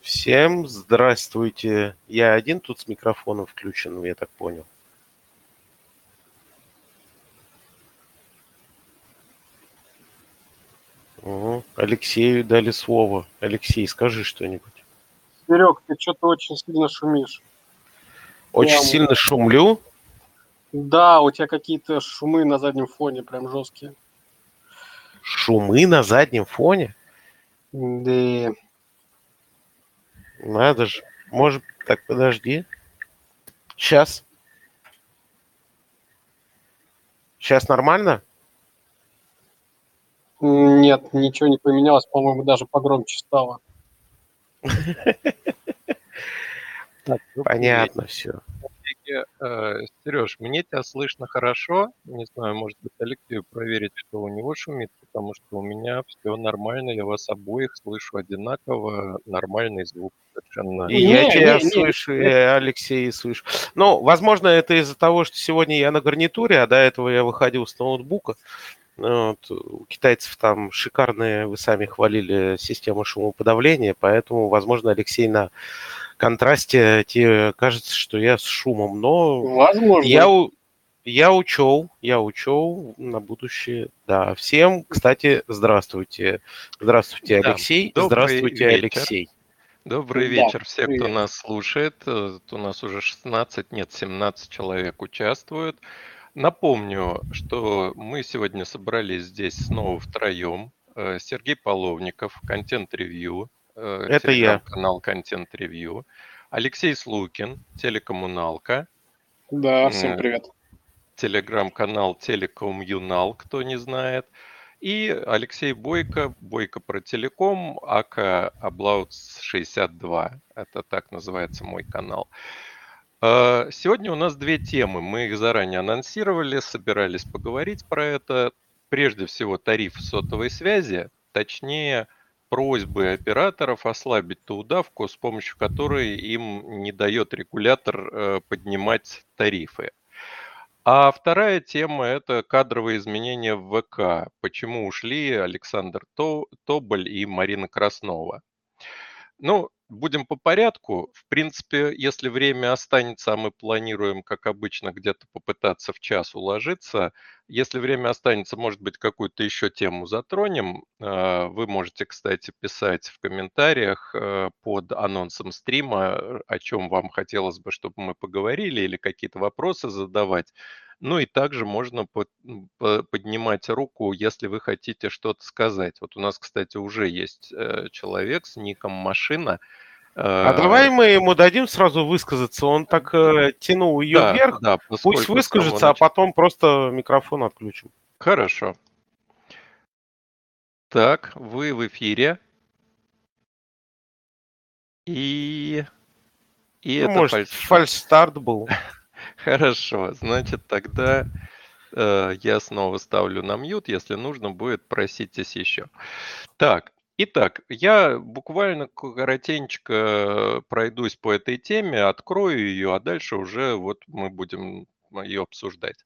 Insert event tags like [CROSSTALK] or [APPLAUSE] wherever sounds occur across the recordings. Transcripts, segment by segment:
Всем здравствуйте. Я один тут с микрофоном включен, я так понял. Угу. Алексею дали слово. Алексей, скажи что-нибудь. Серег, ты что-то очень сильно шумишь. Очень Прям, сильно шумлю. Да, у тебя какие-то шумы на заднем фоне прям жесткие. Шумы на заднем фоне? Да. Надо же. Может, так, подожди. Сейчас. Сейчас нормально? Нет, ничего не поменялось, по-моему, даже погромче стало. [LAUGHS] Добрый Понятно все. Вечер. Э, Сереж, мне тебя слышно хорошо. Не знаю, может быть, Алексею проверить, что у него шумит, потому что у меня все нормально, я вас обоих слышу одинаково, нормальный звук совершенно. И я Не, тебя не, не. слышу, и Алексей слышу. Ну, возможно, это из-за того, что сегодня я на гарнитуре, а до этого я выходил с ноутбука. Вот. У китайцев там шикарные, вы сами хвалили, система шумоподавления, поэтому, возможно, Алексей на контрасте тебе кажется, что я с шумом, но Возможно. я, у- я учел, я учел на будущее. Да, всем, кстати, здравствуйте. Здравствуйте, Да, Алексей. добрый Здравствуйте, вечер. Алексей. Добрый Да, вечер все, кто привет. нас слушает. Э, У нас уже 16, нет, 17 человек участвуют. Напомню, что мы сегодня собрались здесь снова втроем. Э, Сергей Половников, контент-ревью, Это я. телеграм-канал контент-ревью. Алексей Слукин, телекоммуналка, Да, всем привет. телеграм-канал Телеком Юнал, кто не знает. И Алексей Бойко, Бойко про телеком, АК Аблаутс 62. Это так называется мой канал. Э, Сегодня у нас две темы. Мы их заранее анонсировали, собирались поговорить про это. Прежде всего, тариф сотовой связи, точнее, просьбы операторов ослабить ту удавку, с помощью которой им не дает регулятор э, поднимать тарифы. А вторая тема– это кадровые изменения в ВК. Почему ушли Александр То- Тоболь и Марина Краснова. Ну, будем по порядку. В принципе, если время останется, а мы планируем, как обычно, где-то попытаться в час уложиться. Если время останется, может быть, какую-то еще тему затронем. Э, Вы можете, кстати, писать в комментариях э, под анонсом стрима, о чем вам хотелось бы, чтобы мы поговорили, или какие-то вопросы задавать. Ну и также можно поднимать руку, если вы хотите что-то сказать. Вот у нас, кстати, уже есть э, человек с ником Машина. А Э, давай мы ему дадим сразу высказаться. Он так э, тянул ее да, вверх. да, Пусть выскажется, а потом просто микрофон отключим. Хорошо. Так, вы в эфире. И... И Ну, это может, фальш- фальстарт был. [LAUGHS] Хорошо, значит, тогда э, я снова ставлю на мьют. Если нужно будет, проситесь еще. Так, итак, я буквально коротенько пройдусь по этой теме, открою ее, а дальше уже вот мы будем ее обсуждать.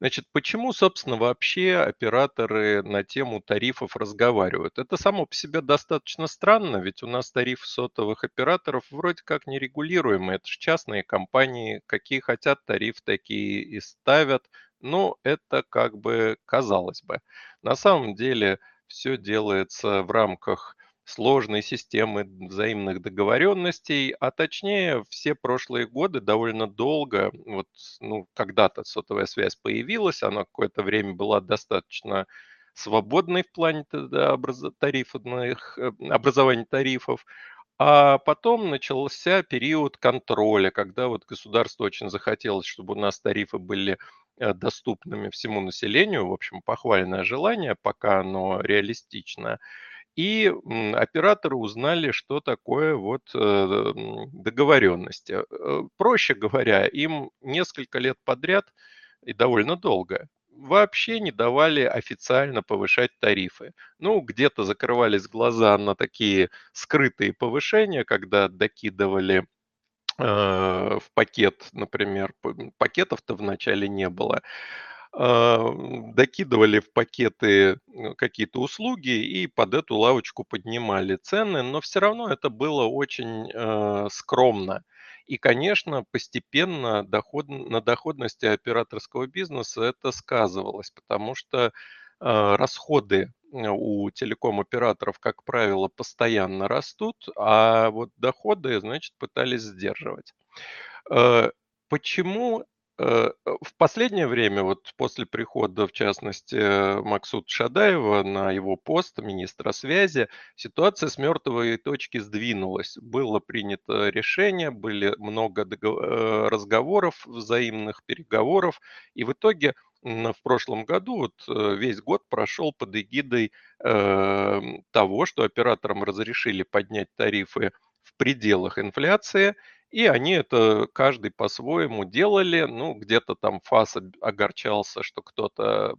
Значит, почему, собственно, вообще операторы на тему тарифов разговаривают? Это само по себе достаточно странно, ведь у нас тариф сотовых операторов вроде как нерегулируемый. Это же частные компании, какие хотят тариф, такие и ставят. Но это как бы казалось бы. На самом деле все делается в рамках сложной системы взаимных договоренностей, а точнее все прошлые годы довольно долго, вот, ну, когда-то сотовая связь появилась, она какое-то время была достаточно свободной в плане тогда тарифных, э, образования тарифов, а потом начался период контроля, когда вот государство очень захотелось, чтобы у нас тарифы были доступными всему населению. В общем, похвальное желание, пока оно реалистичное. И операторы узнали, что такое вот э, договоренности. Э, Проще говоря, им несколько лет подряд и довольно долго вообще не давали официально повышать тарифы. Ну, где-то закрывались глаза на такие скрытые повышения, когда докидывали э, в пакет, например, пакетов-то вначале не было. а, докидывали в пакеты ну, какие-то услуги и под эту лавочку поднимали цены, но все равно это было очень э, скромно. И, конечно, постепенно доход, на доходности операторского бизнеса это сказывалось, потому что э, расходы у телеком-операторов, как правило, постоянно растут, а вот доходы, значит, пытались сдерживать. Э, почему Э, в последнее время, вот после прихода, в частности, Максут Шадаева на его пост министра связи, ситуация с мертвой точки сдвинулась. Было принято решение, были много э, разговоров, взаимных переговоров, и в итоге в прошлом году вот э, весь год прошел под эгидой э, того, что операторам разрешили поднять тарифы в пределах инфляции – и они это каждый по-своему делали. Ну, где-то там ФАС огорчался, что кто-то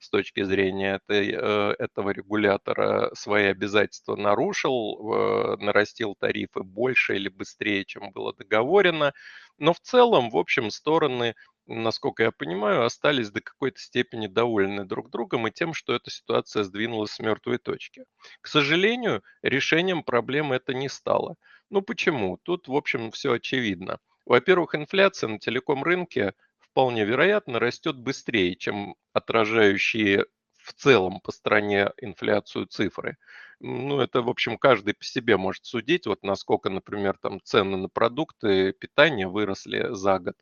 с точки зрения этой, э, этого регулятора свои обязательства нарушил, нарастил тарифы больше или быстрее, чем было договорено. Но в целом, в общем, стороны насколько я понимаю, остались до какой-то степени довольны друг другом и тем, что эта ситуация сдвинулась с мертвой точки. К сожалению, решением проблемы это не стало. Ну почему? Тут, в общем, все очевидно. Во-первых, инфляция на телеком-рынке вполне вероятно растет быстрее, чем отражающие в целом по стране инфляцию цифры. Ну, это, в общем, каждый по себе может судить, вот насколько, например, там цены на продукты питания выросли за год.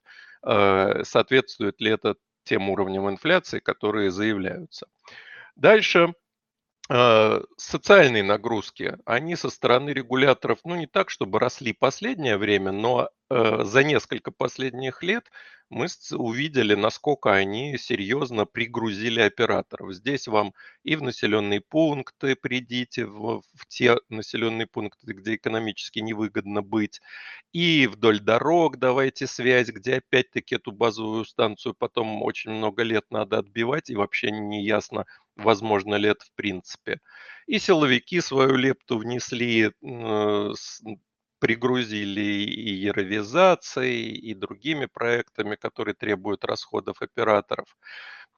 Э, соответствует ли это тем уровням инфляции, которые заявляются. Дальше э, социальные нагрузки, они со стороны регуляторов, ну не так, чтобы росли последнее время, но э, за несколько последних лет мы увидели, насколько они серьезно пригрузили операторов. Здесь вам и в населенные пункты придите, в, в те населенные пункты, где экономически невыгодно быть, и вдоль дорог давайте связь, где опять-таки эту базовую станцию потом очень много лет надо отбивать, и вообще не ясно, возможно ли это в принципе. И силовики свою лепту внесли, пригрузили и яровизацией, и другими проектами, которые требуют расходов операторов.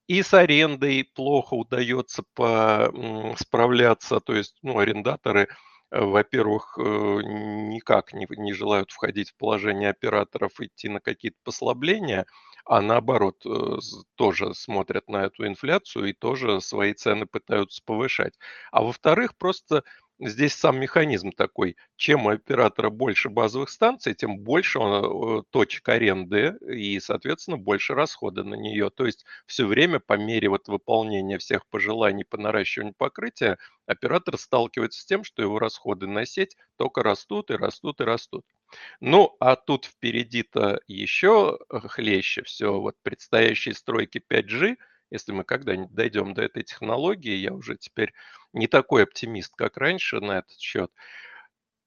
И с арендой плохо удается по, справляться, то есть ну, арендаторы, э, во-первых, э, никак не, не желают входить в положение операторов, идти на какие-то послабления, а наоборот э, тоже смотрят на эту инфляцию и тоже свои цены пытаются повышать. А во-вторых, просто здесь сам механизм такой. Чем у оператора больше базовых станций, тем больше он, э, точек аренды и, соответственно, больше расхода на нее. То есть все время по мере вот выполнения всех пожеланий по наращиванию покрытия оператор сталкивается с тем, что его расходы на сеть только растут и растут и растут. Ну, а тут впереди-то еще э, хлеще все. Вот предстоящие стройки 5G – если мы когда-нибудь дойдем до этой технологии, я уже теперь не такой оптимист, как раньше на этот счет.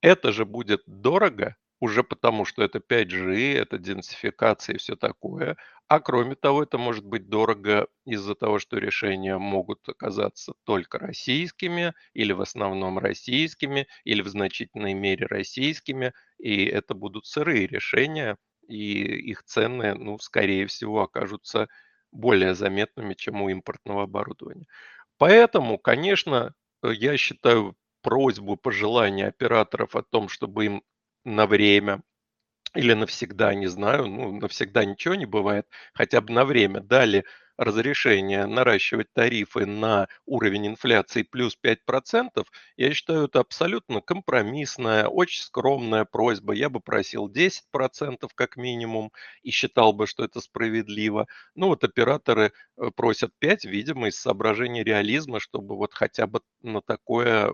Это же будет дорого, уже потому что это 5G, это денсификация и все такое. А кроме того, это может быть дорого из-за того, что решения могут оказаться только российскими или в основном российскими, или в значительной мере российскими. И это будут сырые решения, и их цены, ну, скорее всего, окажутся более заметными, чем у импортного оборудования. Поэтому, конечно, э, я считаю просьбу, пожелания операторов о том, чтобы им на время или навсегда, не знаю, ну, навсегда ничего не бывает, хотя бы на время дали разрешение наращивать тарифы на уровень инфляции плюс 5%, я считаю, это абсолютно компромиссная, очень скромная просьба. Я бы просил 10% как минимум и считал бы, что это справедливо. Ну вот операторы э, просят 5, видимо, из соображений реализма, чтобы вот хотя бы на такое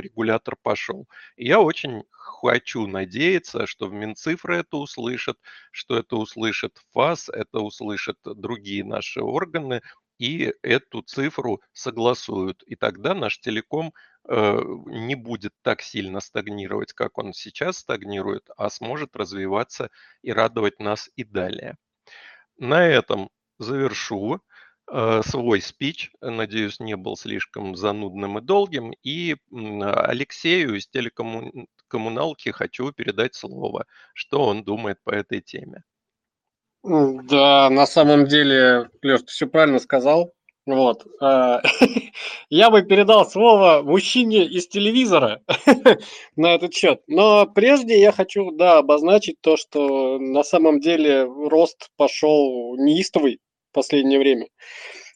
регулятор пошел. Я очень хочу надеяться, что в Минцифры это услышат, что это услышит ФАС, это услышат другие наши органы, и эту цифру согласуют. И тогда наш телеком э, не будет так сильно стагнировать, как он сейчас стагнирует, а сможет развиваться и радовать нас и далее. На этом завершу э, свой спич. Надеюсь, не был слишком занудным и долгим. И Алексею из телекоммуналки хочу передать слово, что он думает по этой теме. Да, на самом деле, Леш, ты все правильно сказал. Вот. А, [LAUGHS] я бы передал слово мужчине из телевизора [LAUGHS] на этот счет. Но прежде я хочу, да, обозначить то, что на самом деле рост пошел неистовый в последнее время.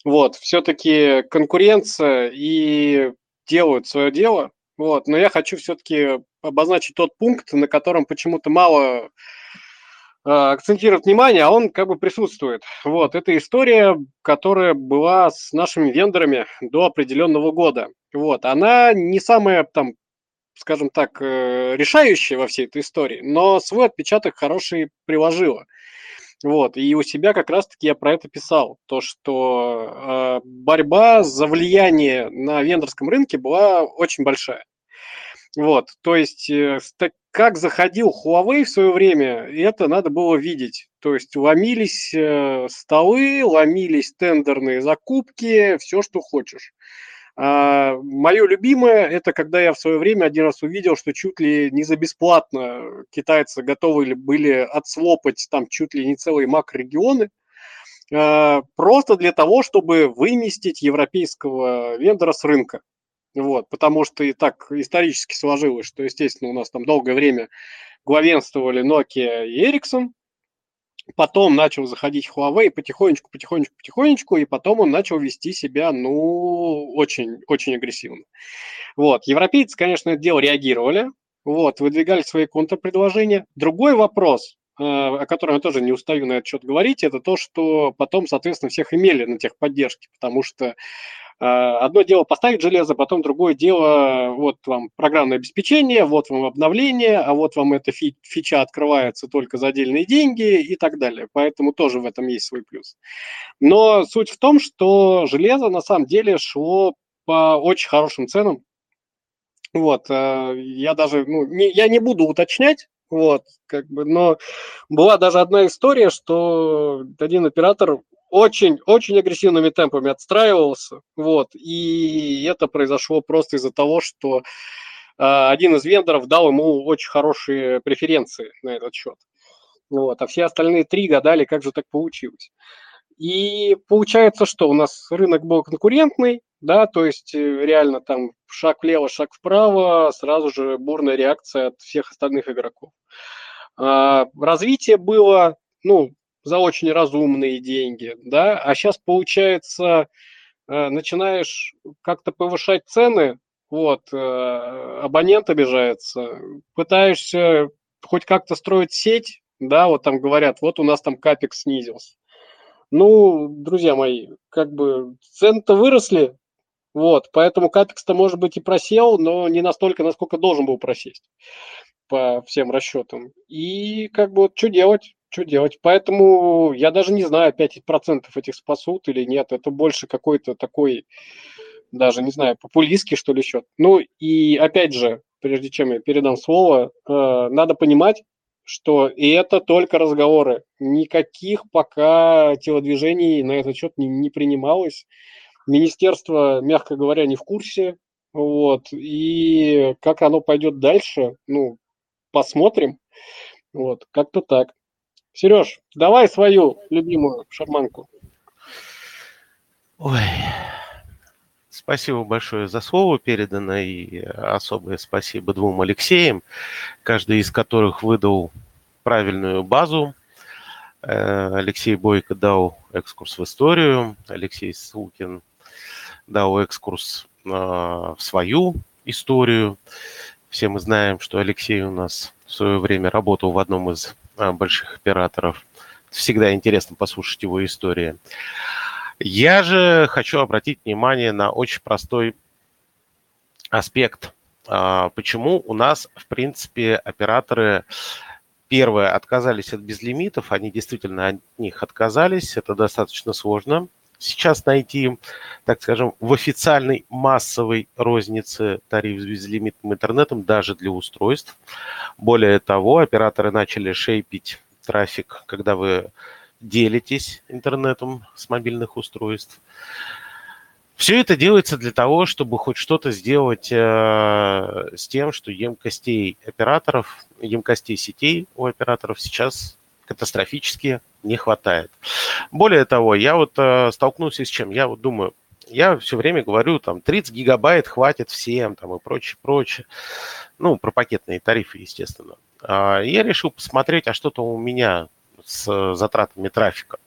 Вот, все-таки конкуренция и делают свое дело. Вот, но я хочу все-таки обозначить тот пункт, на котором почему-то мало акцентирует внимание, а он как бы присутствует. Вот, это история, которая была с нашими вендорами до определенного года. Вот, она не самая там, скажем так, э, решающая во всей этой истории, но свой отпечаток хороший приложила. Вот, и у себя как раз-таки я про это писал, то, что э, борьба за влияние на вендорском рынке была очень большая. Вот, то есть, э, как заходил Huawei в свое время, это надо было видеть. То есть ломились э, столы, ломились тендерные закупки, все, что хочешь. А, мое любимое – это когда я в свое время один раз увидел, что чуть ли не за бесплатно китайцы готовы были отслопать там чуть ли не целые макрорегионы, а, просто для того, чтобы выместить европейского вендора с рынка. Вот, потому что и так исторически сложилось, что, естественно, у нас там долгое время главенствовали Nokia и Ericsson, потом начал заходить Huawei потихонечку, потихонечку, потихонечку, и потом он начал вести себя, ну, очень, очень агрессивно. Вот, европейцы, конечно, это дело реагировали, вот, выдвигали свои контрпредложения. Другой вопрос, э, о котором я тоже не устаю на этот счет говорить, это то, что потом, соответственно, всех имели на техподдержке, потому что одно дело поставить железо, потом другое дело, вот вам программное обеспечение, вот вам обновление, а вот вам эта фи фича открывается только за отдельные деньги и так далее. Поэтому тоже в этом есть свой плюс. Но суть в том, что железо на самом деле шло по очень хорошим ценам. Вот, а, я даже, ну, не, я не буду уточнять, вот, как бы, но была даже одна история, что один оператор очень, очень агрессивными темпами отстраивался, вот, и это произошло просто из-за того, что э, один из вендоров дал ему очень хорошие преференции на этот счет, вот, а все остальные три гадали, как же так получилось. И получается, что у нас рынок был конкурентный, да, то есть э, реально там шаг влево, шаг вправо, сразу же бурная реакция от всех остальных игроков. А, развитие было, ну, за очень разумные деньги, да, а сейчас получается э, начинаешь как-то повышать цены, вот, э, абонент обижается, пытаешься хоть как-то строить сеть, да, вот там говорят, вот у нас там капекс снизился. Ну, друзья мои, как бы цены-то выросли, вот, поэтому капекс-то, может быть, и просел, но не настолько, насколько должен был просесть по всем расчетам. И как бы вот что делать? Что делать? Поэтому я даже не знаю, 5% этих спасут или нет. Это больше какой-то такой, даже не знаю, популистский, что ли, счет. Ну и опять же, прежде чем я передам слово, э, надо понимать, что и это только разговоры. Никаких пока телодвижений на этот счет не, не принималось. Министерство, мягко говоря, не в курсе. Вот. И как оно пойдет дальше, ну, посмотрим. Вот, как-то так. Сереж, давай свою любимую шарманку. Ой, спасибо большое за слово переданное и особое спасибо двум Алексеям, каждый из которых выдал правильную базу. Э, Алексей Бойко дал экскурс в историю, Алексей Сукин дал экскурс э, в свою историю. Все мы знаем, что Алексей у нас в свое время работал в одном из больших операторов. Всегда интересно послушать его истории. Я же хочу обратить внимание на очень простой аспект. А, почему у нас, в принципе, операторы первое отказались от безлимитов, они действительно от них отказались, это достаточно сложно. Сейчас найти, так скажем, в официальной массовой рознице тариф с безлимитным интернетом даже для устройств. Более того, операторы начали шейпить трафик, когда вы делитесь интернетом с мобильных устройств. Все это делается для того, чтобы хоть что-то сделать э, с тем, что емкостей операторов, емкостей сетей у операторов сейчас катастрофически не хватает. Более того, я вот э, столкнулся с чем? Я вот думаю, я все время говорю, там, 30 гигабайт хватит всем, там, и прочее, прочее. Ну, про пакетные тарифы, естественно. А, я решил посмотреть, а что-то у меня с затратами трафика.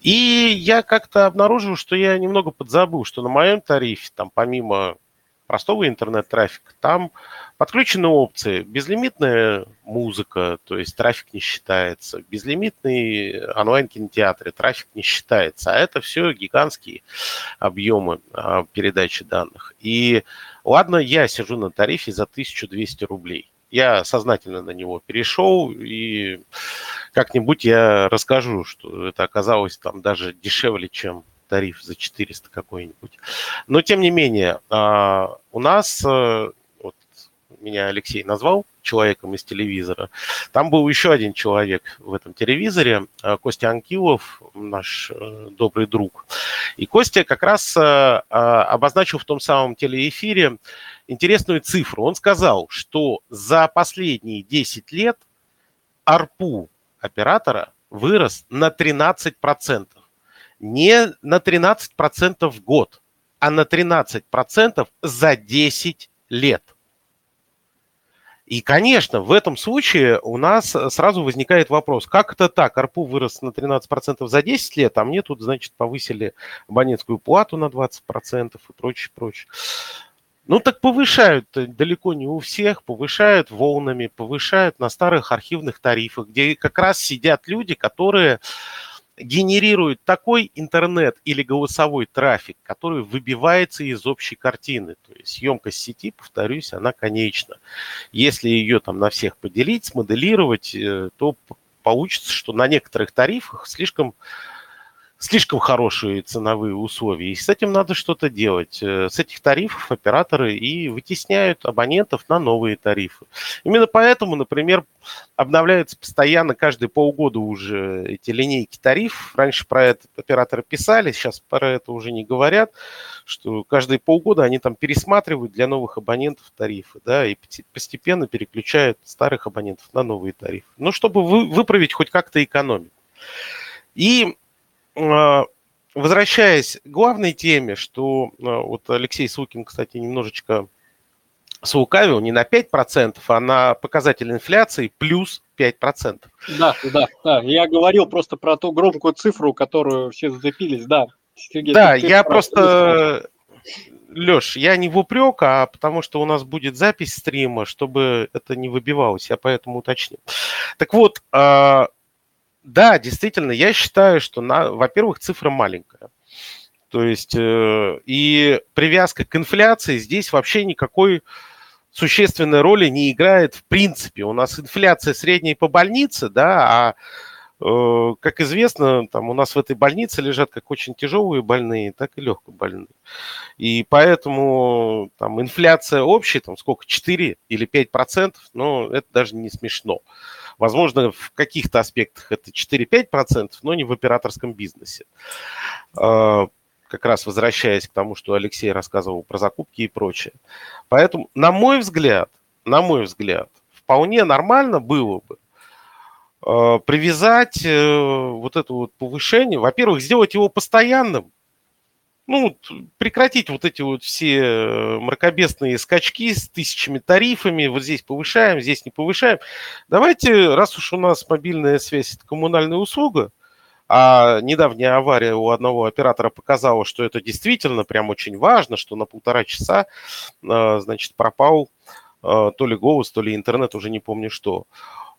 И я как-то обнаружил, что я немного подзабыл, что на моем тарифе, там, помимо простого интернет-трафика, там подключены опции. Безлимитная музыка, то есть трафик не считается. Безлимитный онлайн-кинотеатры, трафик не считается. А это все гигантские объемы а, передачи данных. И ладно, я сижу на тарифе за 1200 рублей. Я сознательно на него перешел, и как-нибудь я расскажу, что это оказалось там даже дешевле, чем тариф за 400 какой-нибудь. Но, тем не менее, а, у нас, э, вот меня Алексей назвал человеком из телевизора, там был еще один человек в этом телевизоре, э, Костя Анкилов, наш э, добрый друг. И Костя как раз а, обозначил в том самом телеэфире интересную цифру. Он сказал, что за последние 10 лет АРПУ оператора вырос на 13% не на 13% в год, а на 13% за 10 лет. И, конечно, в этом случае у нас сразу возникает вопрос, как это так, АРПУ вырос на 13% за 10 лет, а мне тут, значит, повысили абонентскую плату на 20% и прочее, прочее. Ну так повышают далеко не у всех, повышают волнами, повышают на старых архивных тарифах, где как раз сидят люди, которые генерирует такой интернет или голосовой трафик, который выбивается из общей картины. То есть емкость сети, повторюсь, она конечна. Если ее там на всех поделить, смоделировать, э, то получится, что на некоторых тарифах слишком слишком хорошие ценовые условия, и с этим надо что-то делать. Э, с этих тарифов операторы и вытесняют абонентов на новые тарифы. Именно поэтому, например, обновляются постоянно, каждые полгода уже эти линейки тарифов. Раньше про это операторы писали, сейчас про это уже не говорят, что каждые полгода они там пересматривают для новых абонентов тарифы, да, и постепенно переключают старых абонентов на новые тарифы. Ну, чтобы вы, выправить хоть как-то экономику. И возвращаясь к главной теме, что а, вот Алексей Сукин, кстати, немножечко слукавил не на 5%, а на показатель инфляции плюс 5%. Да, да, да. Я говорил просто про ту громкую цифру, которую все зацепились, да. Сергей, да, я просто... Леш, я не в упрек, а потому что у нас будет запись стрима, чтобы это не выбивалось, я поэтому уточню. Так вот, а, да, действительно, я считаю, что, на, во-первых, цифра маленькая. То есть э, и привязка к инфляции здесь вообще никакой существенной роли не играет в принципе. У нас инфляция средняя по больнице, да, а э, как известно, там у нас в этой больнице лежат как очень тяжелые больные, так и легко больные. И поэтому там инфляция общая, там сколько, 4 или 5 процентов, но это даже не смешно. Возможно, в каких-то аспектах это 4-5%, но не в операторском бизнесе. А, как раз возвращаясь к тому, что Алексей рассказывал про закупки и прочее. Поэтому, на мой взгляд, на мой взгляд, вполне нормально было бы а, привязать э, вот это вот повышение, во-первых, сделать его постоянным, ну, прекратить вот эти вот все э, мракобесные скачки с тысячами тарифами, вот здесь повышаем, здесь не повышаем. Давайте, раз уж у нас мобильная связь – это коммунальная услуга, а недавняя авария у одного оператора показала, что это действительно прям очень важно, что на полтора часа, э, значит, пропал э, то ли голос, то ли интернет, уже не помню что.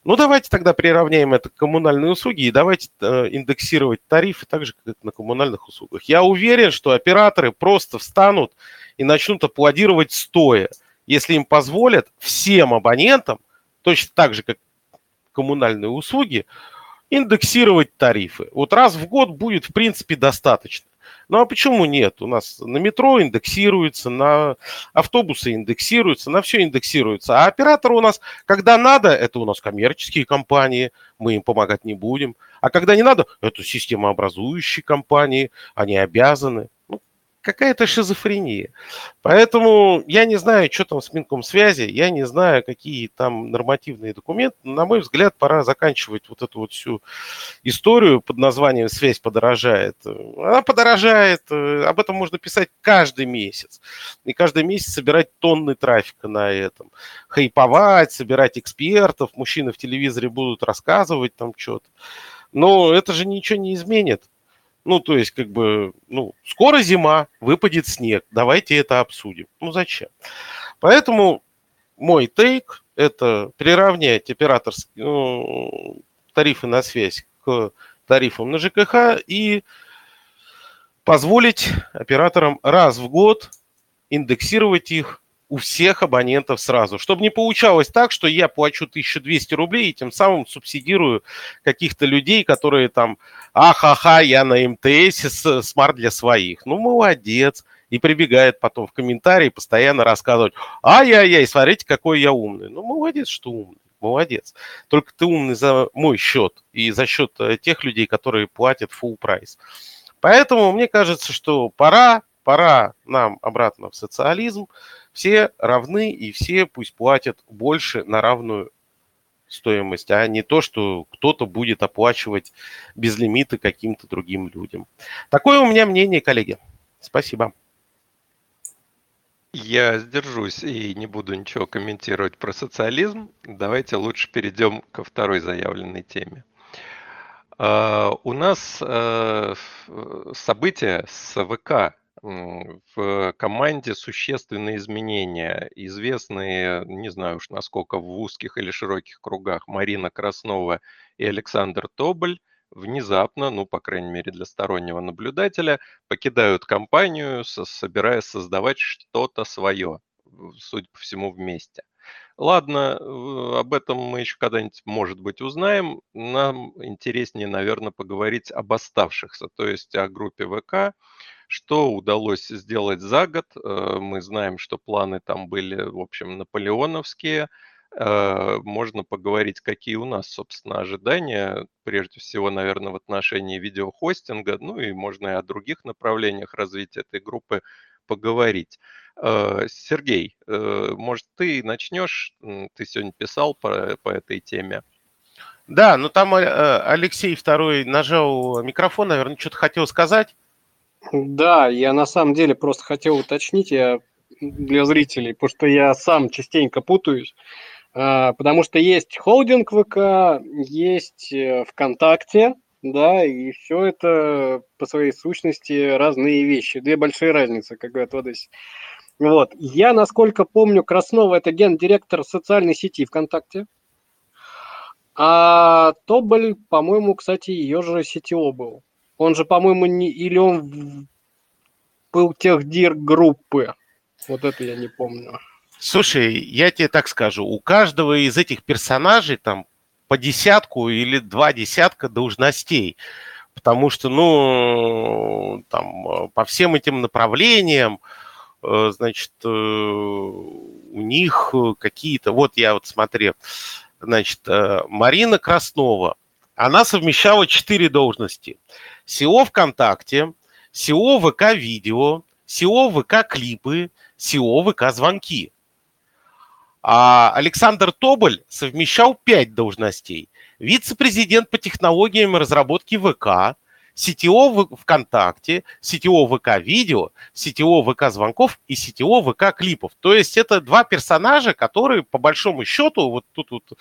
Ну, давайте тогда приравняем это к коммунальной услуге и давайте э, индексировать тарифы так же, как на коммунальных услугах. Я уверен, что операторы просто встанут и начнут аплодировать стоя, если им позволят всем абонентам, точно так же, как коммунальные услуги, индексировать тарифы. Вот раз в год будет, в принципе, достаточно. Ну а почему нет? У нас на метро индексируется, на автобусы индексируются, на все индексируется. А операторы у нас, когда надо, это у нас коммерческие компании, мы им помогать не будем. А когда не надо, это системообразующие компании, они обязаны. Какая-то шизофрения. Поэтому я не знаю, что там с Минком связи, я не знаю, какие там нормативные документы. На мой взгляд, пора заканчивать вот эту вот всю историю под названием «Связь подорожает». Она подорожает, э, об этом можно писать каждый месяц. И каждый месяц собирать тонны трафика на этом. Хайповать, собирать экспертов, мужчины в телевизоре будут рассказывать там что-то. Но это же ничего не изменит. Ну, то есть, как бы, ну, скоро зима, выпадет снег, давайте это обсудим. Ну, зачем? Поэтому мой тейк – это приравнять операторские ну, тарифы на связь к тарифам на ЖКХ и позволить операторам раз в год индексировать их у всех абонентов сразу, чтобы не получалось так, что я плачу 1200 рублей и тем самым субсидирую каких-то людей, которые там, ахаха, я на МТС, Smart для своих. Ну, молодец. И прибегает потом в комментарии постоянно рассказывать, ай-яй-яй, смотрите, какой я умный. Ну, молодец, что умный молодец. Только ты умный за мой счет и за счет э, тех людей, которые платят full price. Поэтому мне кажется, что пора, пора нам обратно в социализм все равны и все пусть платят больше на равную стоимость, а не то, что кто-то будет оплачивать без лимита каким-то другим людям. Такое у меня мнение, коллеги. Спасибо. Я сдержусь и не буду ничего комментировать про социализм. Давайте лучше перейдем ко второй заявленной теме. Uh, у нас uh, события с ВК в команде существенные изменения. Известные, не знаю уж насколько в узких или широких кругах, Марина Краснова и Александр Тоболь внезапно, ну, по крайней мере, для стороннего наблюдателя, покидают компанию, собираясь создавать что-то свое, судя по всему, вместе. Ладно, об этом мы еще когда-нибудь, может быть, узнаем. Нам интереснее, наверное, поговорить об оставшихся, то есть о группе ВК, что удалось сделать за год? Э, мы знаем, что планы там были, в общем, наполеоновские. Э, можно поговорить, какие у нас, собственно, ожидания, прежде всего, наверное, в отношении видеохостинга, ну и можно и о других направлениях развития этой группы поговорить. Э, Сергей, может, ты начнешь? Ты сегодня писал по, по этой теме. Да, ну там Алексей второй нажал микрофон, наверное, что-то хотел сказать. Да, я на самом деле просто хотел уточнить я для зрителей, потому что я сам частенько путаюсь. А, потому что есть холдинг ВК, есть э, ВКонтакте, да, и все это по своей сущности разные вещи. Две большие разницы, как говорят в Одессе. Вот. Я, насколько помню, Краснова – это гендиректор социальной сети ВКонтакте. А Тоболь, по-моему, кстати, ее же CTO был. Он же, по-моему, не... Или он был техдир группы. Вот это я не помню. Слушай, я тебе так скажу. У каждого из этих персонажей там по десятку или два десятка должностей. Потому что, ну, там, по всем этим направлениям, э, значит, э, у них какие-то... Вот я вот смотрел. Значит, э, Марина Краснова, она совмещала четыре должности. SEO ВКонтакте, SEO ВК Видео, SEO ВК Клипы, SEO ВК Звонки. А Александр Тоболь совмещал пять должностей. Вице-президент по технологиям и разработке ВК, CTO ВКонтакте, CTO ВК Видео, CTO ВК Звонков и CTO ВК Клипов. То есть это два персонажа, которые по большому счету, вот тут вот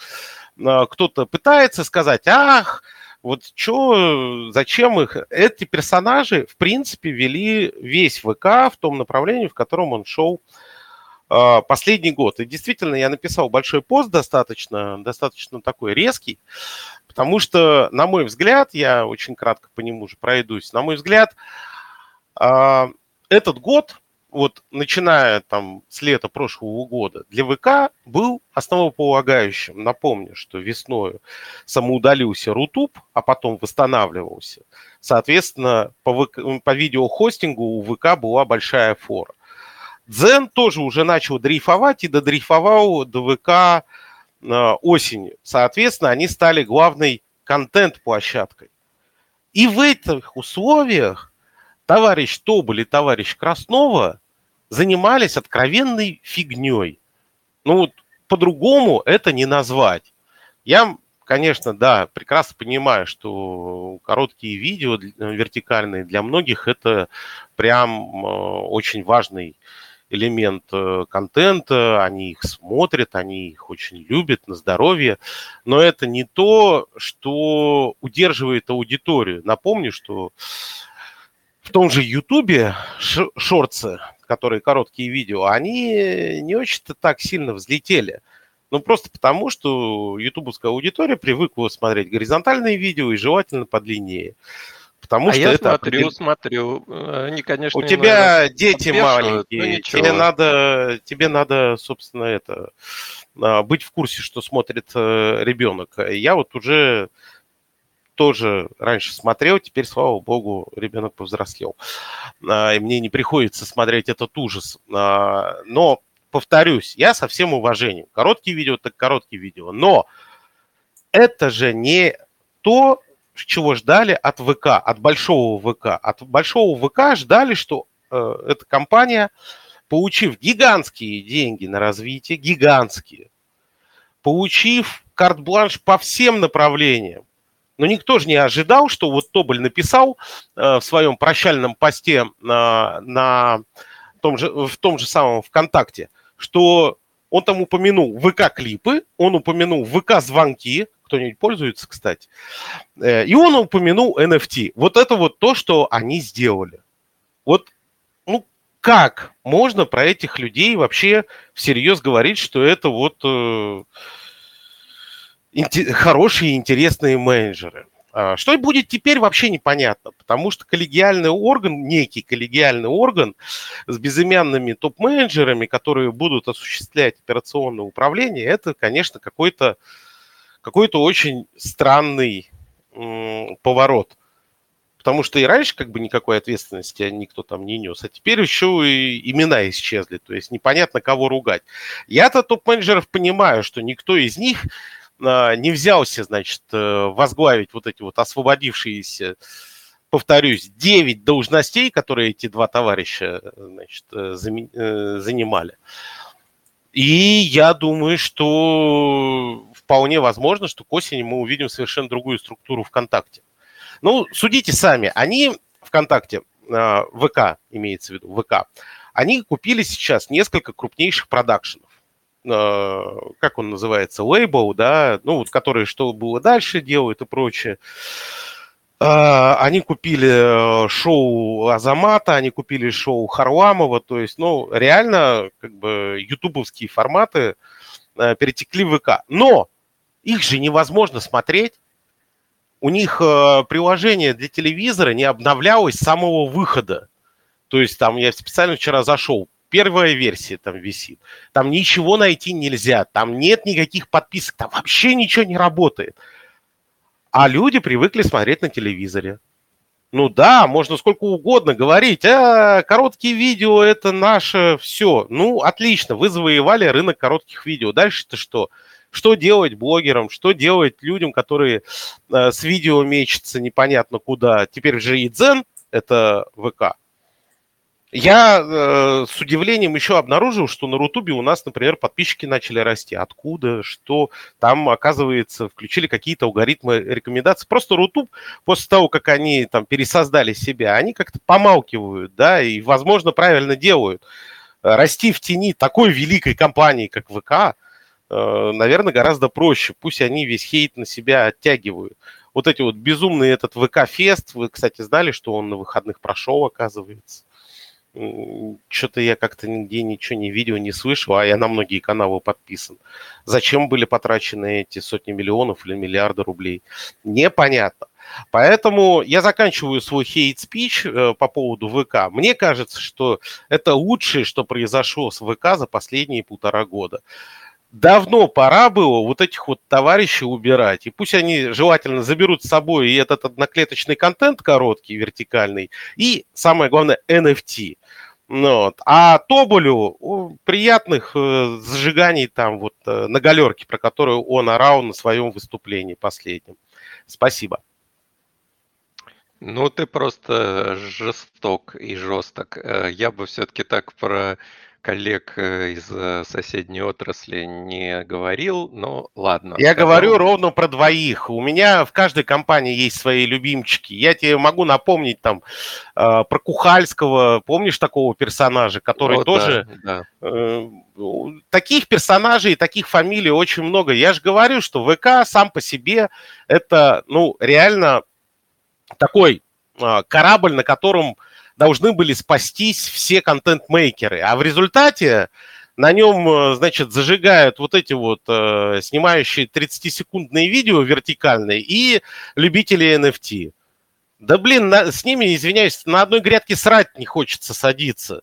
а, кто-то пытается сказать, ах, вот что, зачем их? Эти персонажи, в принципе, вели весь ВК в том направлении, в котором он шел э, последний год. И действительно, я написал большой пост достаточно, достаточно такой резкий, потому что, на мой взгляд, я очень кратко по нему же пройдусь, на мой взгляд, э, этот год вот начиная там с лета прошлого года, для ВК был основополагающим. Напомню, что весной самоудалился Рутуб, а потом восстанавливался. Соответственно, по, ВК, по видеохостингу у ВК была большая фора. Дзен тоже уже начал дрейфовать и додрейфовал до ВК осенью. Соответственно, они стали главной контент-площадкой. И в этих условиях товарищ Тоболь и товарищ Краснова занимались откровенной фигней. Ну вот по-другому это не назвать. Я, конечно, да, прекрасно понимаю, что короткие видео вертикальные для многих это прям очень важный элемент э, контента, они их смотрят, они их очень любят на здоровье, но это не то, что удерживает аудиторию. Напомню, что в том же Ютубе шорцы, которые короткие видео, они не очень-то так сильно взлетели. Ну, просто потому, что ютубовская аудитория привыкла смотреть горизонтальные видео и желательно подлиннее. Потому а что я это смотрю, определ... смотрю. Они, конечно, У тебя дети маленькие. Тебе надо, тебе надо, собственно, это а, быть в курсе, что смотрит э, ребенок. Я вот уже тоже раньше смотрел, теперь, слава богу, ребенок повзрослел. А, и мне не приходится смотреть этот ужас. А, но, повторюсь, я со всем уважением. Короткие видео, так короткие видео. Но это же не то, чего ждали от ВК, от большого ВК. От большого ВК ждали, что э, эта компания, получив гигантские деньги на развитие, гигантские, получив карт-бланш по всем направлениям, но никто же не ожидал, что вот Тоболь написал э, в своем прощальном посте на, на том же, в том же самом ВКонтакте, что он там упомянул ВК-клипы, он упомянул ВК-звонки, кто-нибудь пользуется, кстати. Э, и он упомянул NFT. Вот это вот то, что они сделали. Вот, ну, как можно про этих людей вообще всерьез говорить, что это вот э, хорошие, интересные менеджеры? А, что будет теперь, вообще непонятно, потому что коллегиальный орган, некий коллегиальный орган с безымянными топ-менеджерами, которые будут осуществлять операционное управление, это, конечно, какой-то какой-то очень странный м, поворот. Потому что и раньше как бы никакой ответственности никто там не нес, а теперь еще и имена исчезли, то есть непонятно, кого ругать. Я-то топ-менеджеров понимаю, что никто из них а, не взялся, значит, э, возглавить вот эти вот освободившиеся, повторюсь, 9 должностей, которые эти два товарища, значит, э, э, занимали. И я думаю, что вполне возможно, что к осени мы увидим совершенно другую структуру ВКонтакте. Ну, судите сами. Они ВКонтакте, а, ВК имеется в виду, ВК, они купили сейчас несколько крупнейших продакшенов. А, как он называется, лейбл, да, ну вот, которые что было дальше делают и прочее. А, они купили э, шоу Азамата, они купили шоу Харламова, то есть, ну, реально, как бы, ютубовские форматы э, перетекли в ВК. Но их же невозможно смотреть. У них э, приложение для телевизора не обновлялось с самого выхода. То есть там я специально вчера зашел, первая версия там висит. Там ничего найти нельзя, там нет никаких подписок, там вообще ничего не работает. А люди привыкли смотреть на телевизоре. Ну да, можно сколько угодно говорить, а, короткие видео это наше все. Ну, отлично, вы завоевали рынок коротких видео. Дальше-то что? Что делать блогерам, что делать людям, которые э, с видео мечутся непонятно куда. Теперь же и Дзен, это ВК. Я э, с удивлением еще обнаружил, что на Рутубе у нас, например, подписчики начали расти. Откуда? Что? Там, оказывается, включили какие-то алгоритмы рекомендаций. Просто Рутуб, после того, как они там пересоздали себя, они как-то помалкивают, да, и, возможно, правильно делают. Расти в тени такой великой компании, как ВК, наверное, гораздо проще. Пусть они весь хейт на себя оттягивают. Вот эти вот безумные этот ВК-фест, вы, кстати, знали, что он на выходных прошел, оказывается? Что-то я как-то нигде ничего не видел, не слышал, а я на многие каналы подписан. Зачем были потрачены эти сотни миллионов или миллиарды рублей? Непонятно. Поэтому я заканчиваю свой хейт-спич э, по поводу ВК. Мне кажется, что это лучшее, что произошло с ВК за последние полтора года давно пора было вот этих вот товарищей убирать. И пусть они желательно заберут с собой и этот одноклеточный контент короткий, вертикальный, и, самое главное, NFT. Ну вот. А Тоболю приятных э, зажиганий там вот э, на галерке, про которую он орал на своем выступлении последнем. Спасибо. Ну, ты просто жесток и жесток. Э, я бы все-таки так про коллег э, из э, соседней отрасли не говорил, но ладно. Я сказал. говорю ровно про двоих. У меня в каждой компании есть свои любимчики. Я тебе могу напомнить там э, про Кухальского. Помнишь такого персонажа, который О, тоже... Да, да. Э, таких персонажей, таких фамилий очень много. Я же говорю, что ВК сам по себе это, ну, реально такой э, корабль, на котором должны были спастись все контент-мейкеры. А в результате на нем, э, значит, зажигают вот эти вот э, снимающие 30-секундные видео вертикальные и любители NFT. Да блин, на, с ними, извиняюсь, на одной грядке срать не хочется садиться.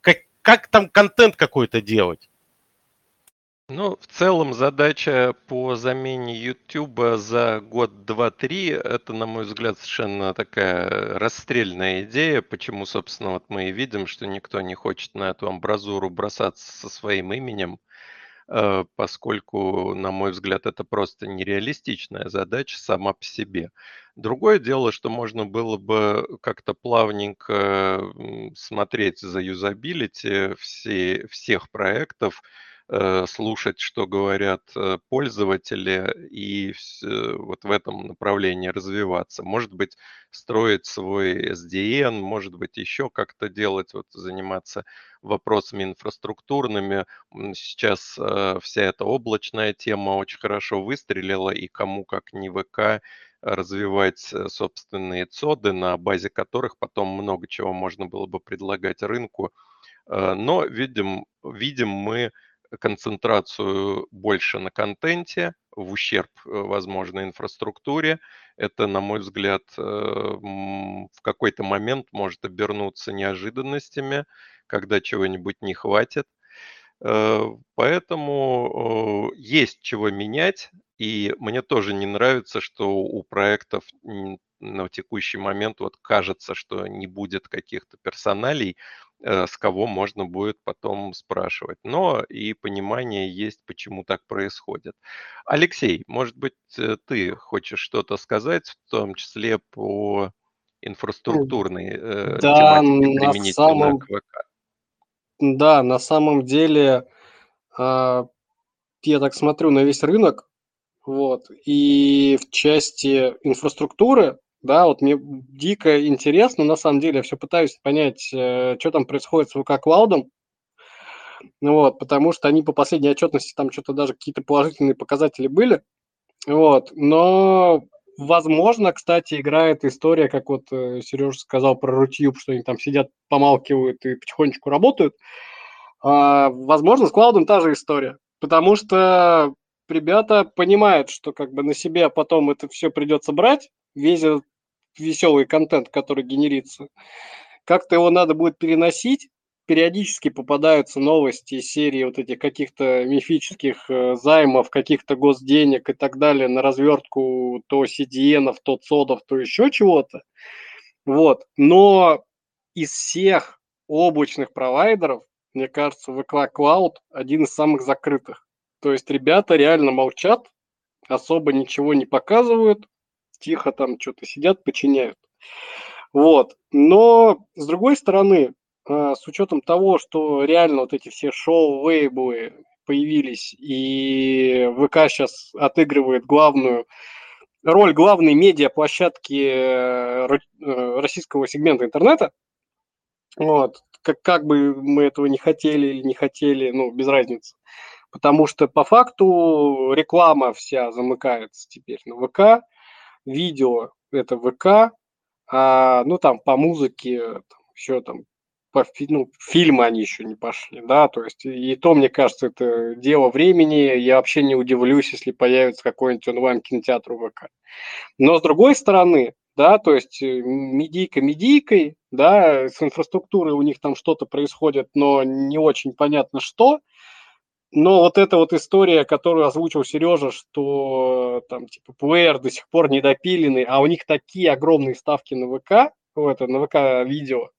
Как, как там контент какой-то делать? Ну, в целом задача по замене YouTube за год, два, три, это, на мой взгляд, совершенно такая расстрельная идея. Почему, собственно, вот мы и видим, что никто не хочет на эту амбразуру бросаться со своим именем, э, поскольку, на мой взгляд, это просто нереалистичная задача сама по себе. Другое дело, что можно было бы как-то плавненько смотреть за юзабилити все, всех проектов, слушать, что говорят э, пользователи, и вот в этом направлении развиваться. Может быть, строить свой SDN, может быть, еще как-то делать, вот заниматься вопросами инфраструктурными. Сейчас э, вся эта облачная тема очень хорошо выстрелила, и кому как не ВК развивать собственные цоды, на базе которых потом много чего можно было бы предлагать рынку. Но видим, видим мы концентрацию больше на контенте в ущерб, э, возможно, инфраструктуре. Это, на мой взгляд, э, в какой-то момент может обернуться неожиданностями, когда чего-нибудь не хватит. Э, поэтому есть чего менять, и мне тоже не нравится, что у проектов на текущий момент вот кажется, что не будет каких-то персоналей, с кого можно будет потом спрашивать. Но и понимание есть, почему так происходит. Алексей, может быть, э, ты хочешь что-то сказать, в том числе по инфраструктурной э, да, тематике применительно самом... к ВК? Да, на самом деле, э, я так смотрю на весь рынок, вот, и в части инфраструктуры да, вот мне дико интересно, на самом деле, я все пытаюсь понять, э, что там происходит с ВК Клаудом, вот, потому что они по последней отчетности там что-то даже какие-то положительные показатели были, вот, но возможно, кстати, играет история, как вот э, Сережа сказал про Рутюб, что они там сидят, помалкивают и потихонечку работают. А, возможно, с Клаудом та же история, потому что ребята понимают, что как бы на себе потом это все придется брать, весь этот веселый контент, который генерится. Как-то его надо будет переносить. Периодически попадаются новости серии вот этих каких-то мифических э, займов, каких-то госденег и так далее на развертку то CDN, то ЦОДов, то еще чего-то. Вот. Но из всех облачных провайдеров, мне кажется, VK Cloud один из самых закрытых. То есть ребята реально молчат, особо ничего не показывают, тихо там что-то сидят, подчиняют. Вот. Но, с другой стороны, а, с учетом того, что реально вот эти все шоу-вейблы появились, и ВК сейчас отыгрывает главную роль главной медиаплощадки э, э, российского сегмента интернета, вот, как, как бы мы этого не хотели или не хотели, ну, без разницы. Потому что по факту реклама вся замыкается теперь на ВК, видео это ВК, а, ну там по музыке, там, еще там по ну, фильмы они еще не пошли, да, то есть и то, мне кажется, это дело времени, я вообще не удивлюсь, если появится какой-нибудь онлайн-кинотеатр ВК. Но с другой стороны, да, то есть э, медийка медийкой, да, с инфраструктурой у них там что-то происходит, но не очень понятно что – но вот эта вот история, которую озвучил Сережа, что там типа плеер до сих пор недопиленный, а у них такие огромные ставки на ВК, это, на ВК видео,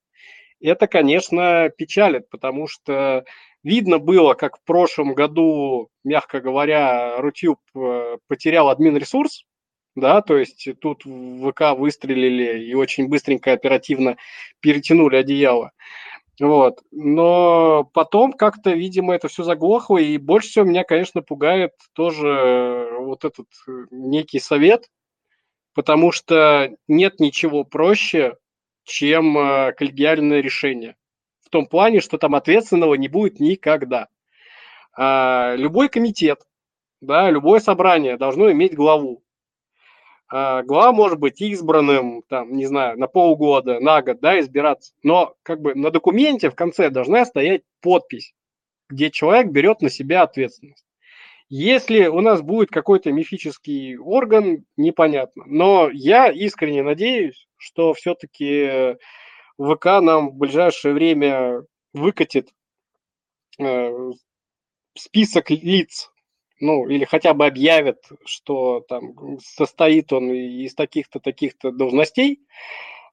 это, конечно, печалит, потому что видно было, как в прошлом году, мягко говоря, Рутюб э, потерял админ ресурс, да, то есть тут в ВК выстрелили и очень быстренько, оперативно перетянули одеяло. Вот. Но потом как-то, видимо, это все заглохло, и больше всего меня, конечно, пугает тоже вот этот э, некий совет, потому что нет ничего проще, чем э, коллегиальное решение. В том плане, что там ответственного не будет никогда. А, любой комитет, да, любое собрание должно иметь главу. А, глава может быть избранным, там, не знаю, на полгода, на год, да, избираться. Но как бы на документе в конце должна стоять подпись, где человек берет на себя ответственность. Если у нас будет какой-то мифический орган, непонятно. Но я искренне надеюсь, что все-таки ВК нам в ближайшее время выкатит э, список лиц, ну, или хотя бы объявят, что там состоит он из таких-то, таких-то должностей,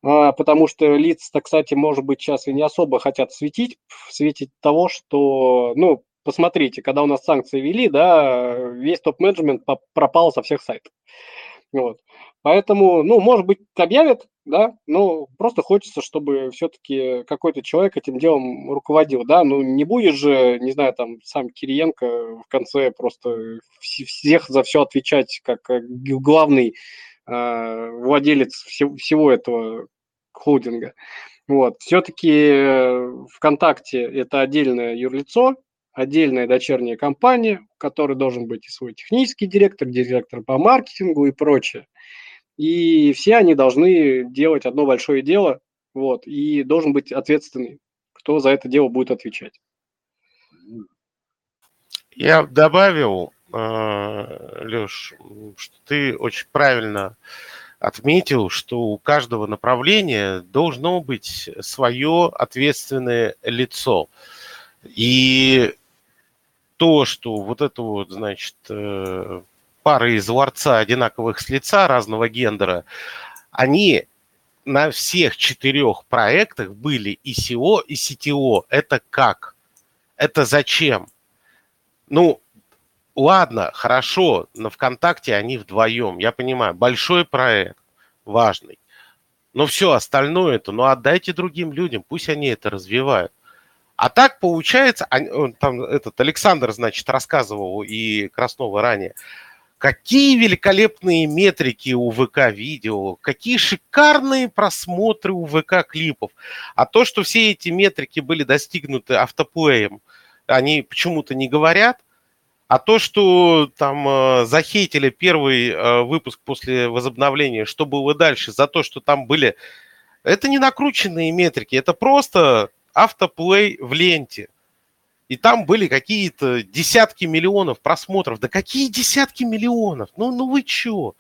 а, потому что лица, кстати, может быть, сейчас и не особо хотят светить, в свете того, что, ну, посмотрите, когда у нас санкции вели, да, весь топ-менеджмент пропал со всех сайтов. Вот. Поэтому, ну, может быть, объявят, да, но просто хочется, чтобы все-таки какой-то человек этим делом руководил, да, ну, не будет же, не знаю, там, сам Кириенко в конце просто всех за все отвечать, как главный э, владелец всего, всего этого холдинга. Вот, все-таки э, ВКонтакте это отдельное юрлицо, отдельная дочерняя компания, у которой должен быть и свой технический директор, директор по маркетингу и прочее. И все они должны делать одно большое дело, вот, и должен быть ответственный, кто за это дело будет отвечать. Я добавил, э, Леш, что ты очень правильно отметил, что у каждого направления должно быть свое ответственное лицо. И то, что вот это вот, значит, э, пары из ларца одинаковых с лица разного гендера, они на всех четырех проектах были и СИО, и CTO. Это как? Это зачем? Ну, ладно, хорошо, на ВКонтакте они вдвоем. Я понимаю, большой проект, важный. Но все остальное это, ну, отдайте другим людям, пусть они это развивают. А так получается, там этот Александр, значит, рассказывал и Краснова ранее, Какие великолепные метрики у ВК-видео, какие шикарные просмотры у ВК-клипов. А то, что все эти метрики были достигнуты автоплеем, они почему-то не говорят. А то, что там э, захейтили первый э, выпуск после возобновления, что было дальше, за то, что там были... Это не накрученные метрики, это просто автоплей в ленте и там были какие-то десятки миллионов просмотров. Да какие десятки миллионов? Ну, ну вы чё?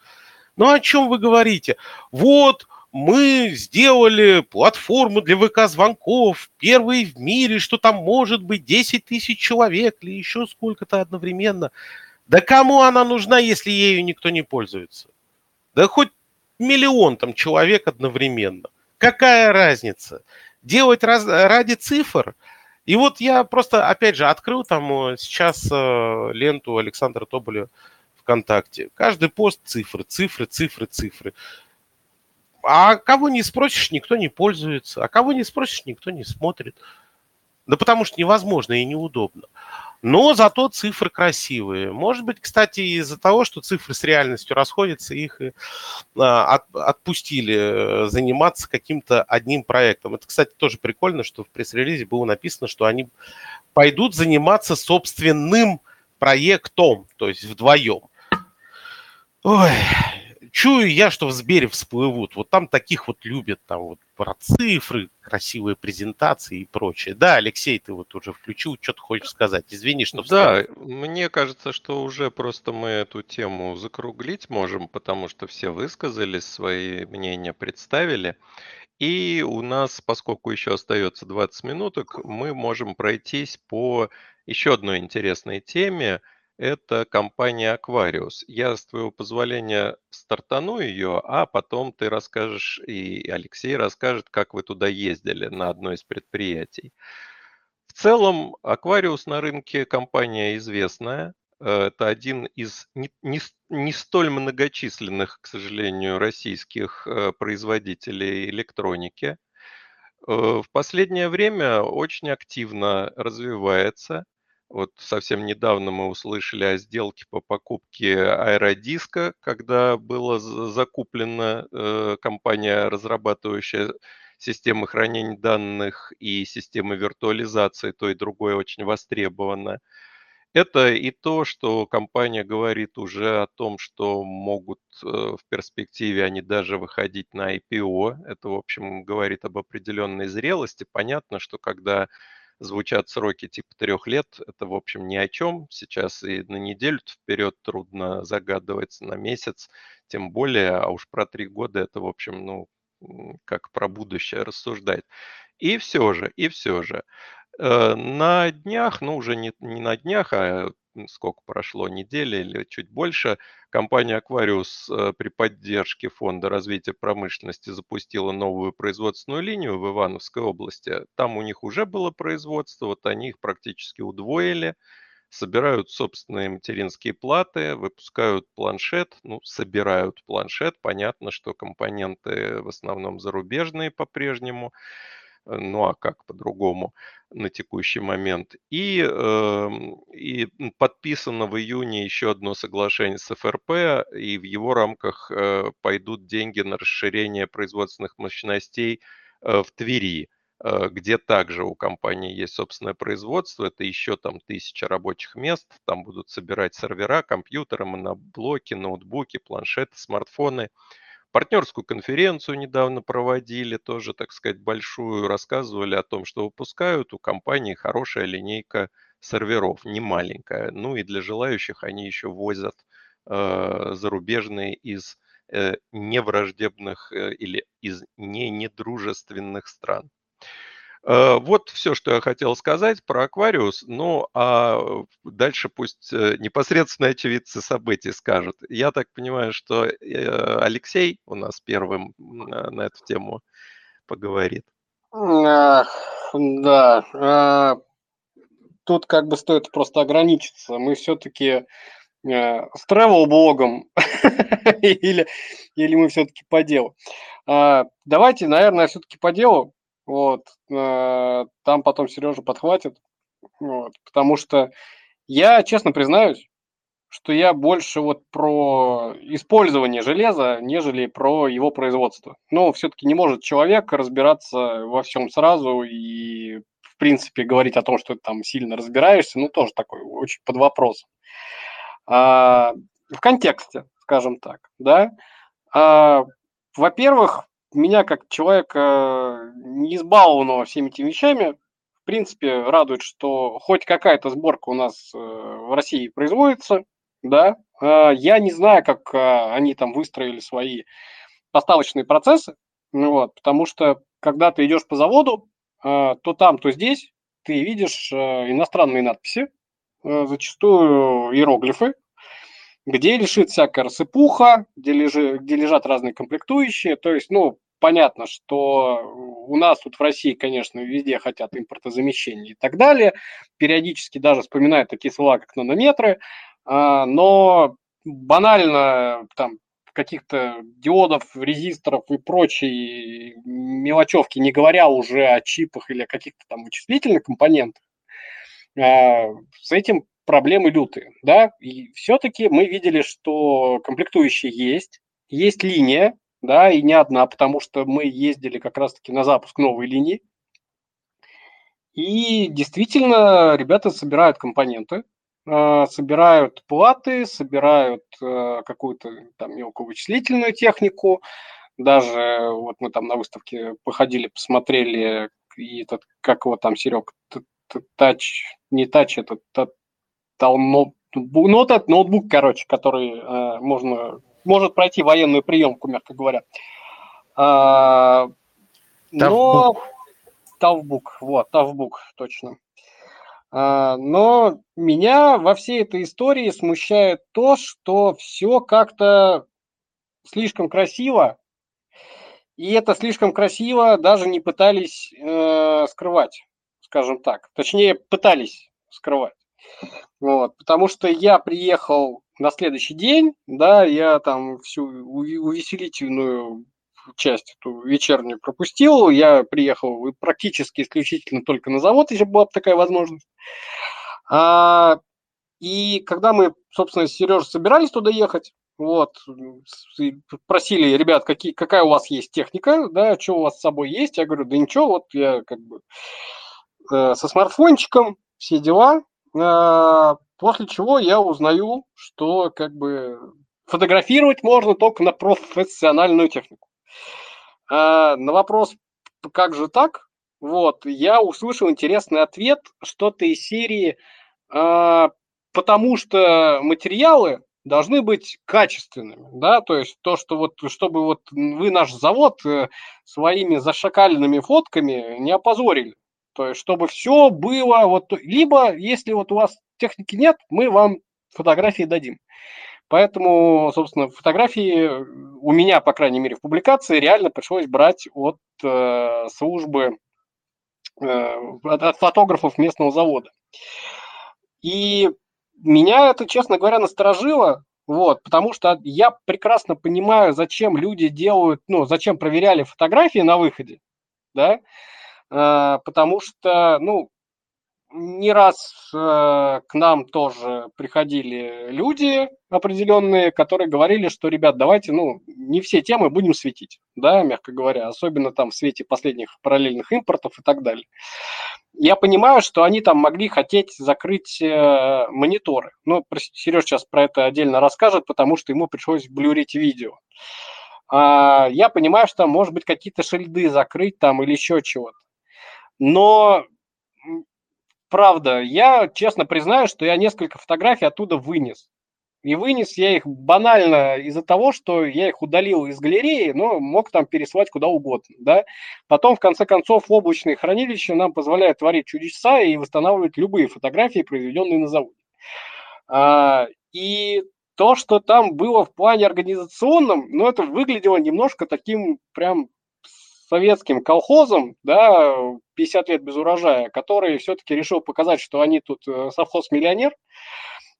Ну о чем вы говорите? Вот мы сделали платформу для ВК-звонков, первый в мире, что там может быть 10 тысяч человек или еще сколько-то одновременно. Да кому она нужна, если ею никто не пользуется? Да хоть миллион там человек одновременно. Какая разница? Делать раз, ради цифр – и вот я просто, опять же, открыл там э, сейчас э, ленту Александра Тоболя ВКонтакте. Каждый пост цифры, цифры, цифры, цифры. А кого не спросишь, никто не пользуется. А кого не спросишь, никто не смотрит. Да потому что невозможно и неудобно. Но зато цифры красивые. Может быть, кстати, из-за того, что цифры с реальностью расходятся, их а, от, отпустили э, заниматься каким-то одним проектом. Это, кстати, тоже прикольно, что в пресс-релизе было написано, что они пойдут заниматься собственным проектом, то есть вдвоем. Ой, чую я, что в Сбере всплывут. Вот там таких вот любят, там вот про цифры, красивые презентации и прочее. Да, Алексей, ты вот уже включил, что ты хочешь сказать. Извини, что Да, мне кажется, что уже просто мы эту тему закруглить можем, потому что все высказались, свои мнения представили. И у нас, поскольку еще остается 20 минуток, мы можем пройтись по еще одной интересной теме – это компания Aquarius. Я, с твоего позволения, стартану ее, а потом ты расскажешь, и Алексей расскажет, как вы туда ездили на одно из предприятий. В целом, Aquarius на рынке компания известная. Э, это один из не, не, не столь многочисленных, к сожалению, российских э, производителей электроники. В последнее время очень активно развивается. Вот совсем недавно мы услышали о сделке по покупке аэродиска, когда была закуплена э, компания, разрабатывающая системы хранения данных и системы виртуализации, то и другое очень востребовано. Это и то, что компания говорит уже о том, что могут э, в перспективе они даже выходить на IPO. Это, в общем, говорит об определенной зрелости. Понятно, что когда звучат сроки типа трех лет, это, в общем, ни о чем. Сейчас и на неделю вперед трудно загадывать, на месяц тем более, а уж про три года это, в общем, ну, как про будущее рассуждать. И все же, и все же, э, на днях, ну уже не, не на днях, а сколько прошло, недели или чуть больше, компания Aquarius э, при поддержке Фонда развития промышленности запустила новую производственную линию в Ивановской области. Там у них уже было производство, вот они их практически удвоили, собирают собственные материнские платы, выпускают планшет, ну, собирают планшет. Понятно, что компоненты в основном зарубежные по-прежнему. Ну а как по-другому на текущий момент. И, э, и подписано в июне еще одно соглашение с ФРП, и в его рамках э, пойдут деньги на расширение производственных мощностей э, в Твери э, где также у компании есть собственное производство, это еще там тысяча рабочих мест, там будут собирать сервера, компьютеры, моноблоки, ноутбуки, планшеты, смартфоны. Партнерскую конференцию недавно проводили, тоже, так сказать, большую, рассказывали о том, что выпускают у компании хорошая линейка серверов, не маленькая. Ну и для желающих они еще возят э, зарубежные из э, невраждебных э, или из не недружественных стран. Э, вот все, что я хотел сказать про Аквариус. Ну, а дальше пусть э, непосредственно очевидцы событий скажут. Я так понимаю, что э, Алексей у нас первым на эту тему поговорит. Да, тут как бы стоит просто ограничиться. Мы все-таки с travel-блогом [LAUGHS] или, или мы все-таки по делу. А, давайте, наверное, все-таки по делу. Вот. Э, там потом Сережа подхватит. Вот. Потому что я, честно признаюсь, что я больше вот про использование железа, нежели про его производство. Но все-таки не может человек разбираться во всем сразу и, в принципе, говорить о том, что ты там сильно разбираешься, ну, тоже такой очень под вопросом. А, в контексте, скажем так, да. А, во-первых, меня как человека, не избалованного всеми этими вещами, в принципе, радует, что хоть какая-то сборка у нас э, в России производится, да. А, я не знаю, как а, они там выстроили свои поставочные процессы, ну вот, потому что когда ты идешь по заводу, а, то там, то здесь ты видишь иностранные надписи, зачастую иероглифы, где лежит всякая рассыпуха, где, лежи, где лежат разные комплектующие. То есть, ну, понятно, что у нас тут в России, конечно, везде хотят импортозамещения и так далее. Периодически даже вспоминают такие слова, как нанометры. А, но банально там каких-то диодов, резисторов и прочей мелочевки, не говоря уже о чипах или о каких-то там вычислительных компонентах, а, с этим проблемы лютые, да, и все-таки мы видели, что комплектующие есть, есть линия, да, и не одна, потому что мы ездили как раз-таки на запуск новой линии. И действительно, ребята собирают компоненты, а, собирают платы, собирают э, какую-то там мелкую вычислительную технику. Даже вот мы там на выставке походили, посмотрели, и этот, как его там, Серег, тач, не тач, это ноутбук, ну, ноутбук, короче, который э, можно может пройти военную приемку, мягко говоря. А, но Тавбук, вот, Тавбук, точно. А, но меня во всей этой истории смущает то, что все как-то слишком красиво, и это слишком красиво даже не пытались э, скрывать, скажем так. Точнее, пытались скрывать. Вот, потому что я приехал на следующий день, да, я там всю увеселительную часть эту вечернюю пропустил, я приехал практически исключительно только на завод, если была такая возможность. А, и когда мы, собственно, с Сережей собирались туда ехать, вот, просили, ребят, какие, какая у вас есть техника, да, что у вас с собой есть, я говорю, да ничего, вот я как бы э, со смартфончиком, все дела, э, после чего я узнаю, что как бы фотографировать можно только на профессиональную технику. Э, на вопрос, как же так, вот, я услышал интересный ответ, что-то из серии, э, потому что материалы должны быть качественными, да, то есть то, что вот, чтобы вот вы наш завод э, своими зашакаленными фотками не опозорили, то есть чтобы все было вот, либо если вот у вас техники нет, мы вам фотографии дадим. Поэтому, собственно, фотографии у меня, по крайней мере, в публикации реально пришлось брать от э, службы, э, от, от фотографов местного завода. И меня это, честно говоря, насторожило, вот, потому что я прекрасно понимаю, зачем люди делают, ну, зачем проверяли фотографии на выходе, да, э, потому что, ну, не раз э, к нам тоже приходили люди определенные, которые говорили, что, ребят, давайте, ну, не все темы будем светить, да, мягко говоря, особенно там в свете последних параллельных импортов и так далее. Я понимаю, что они там могли хотеть закрыть э, мониторы. Ну, Сереж сейчас про это отдельно расскажет, потому что ему пришлось блюрить видео. А, я понимаю, что может быть, какие-то шильды закрыть там или еще чего-то. Но правда, я честно признаю, что я несколько фотографий оттуда вынес. И вынес я их банально из-за того, что я их удалил из галереи, но мог там переслать куда угодно. Да? Потом, в конце концов, облачные хранилища нам позволяют творить чудеса и восстанавливать любые фотографии, произведенные на заводе. А, и то, что там было в плане организационном, ну, это выглядело немножко таким прям советским колхозом, да, 50 лет без урожая, который все-таки решил показать, что они тут э, совхоз-миллионер,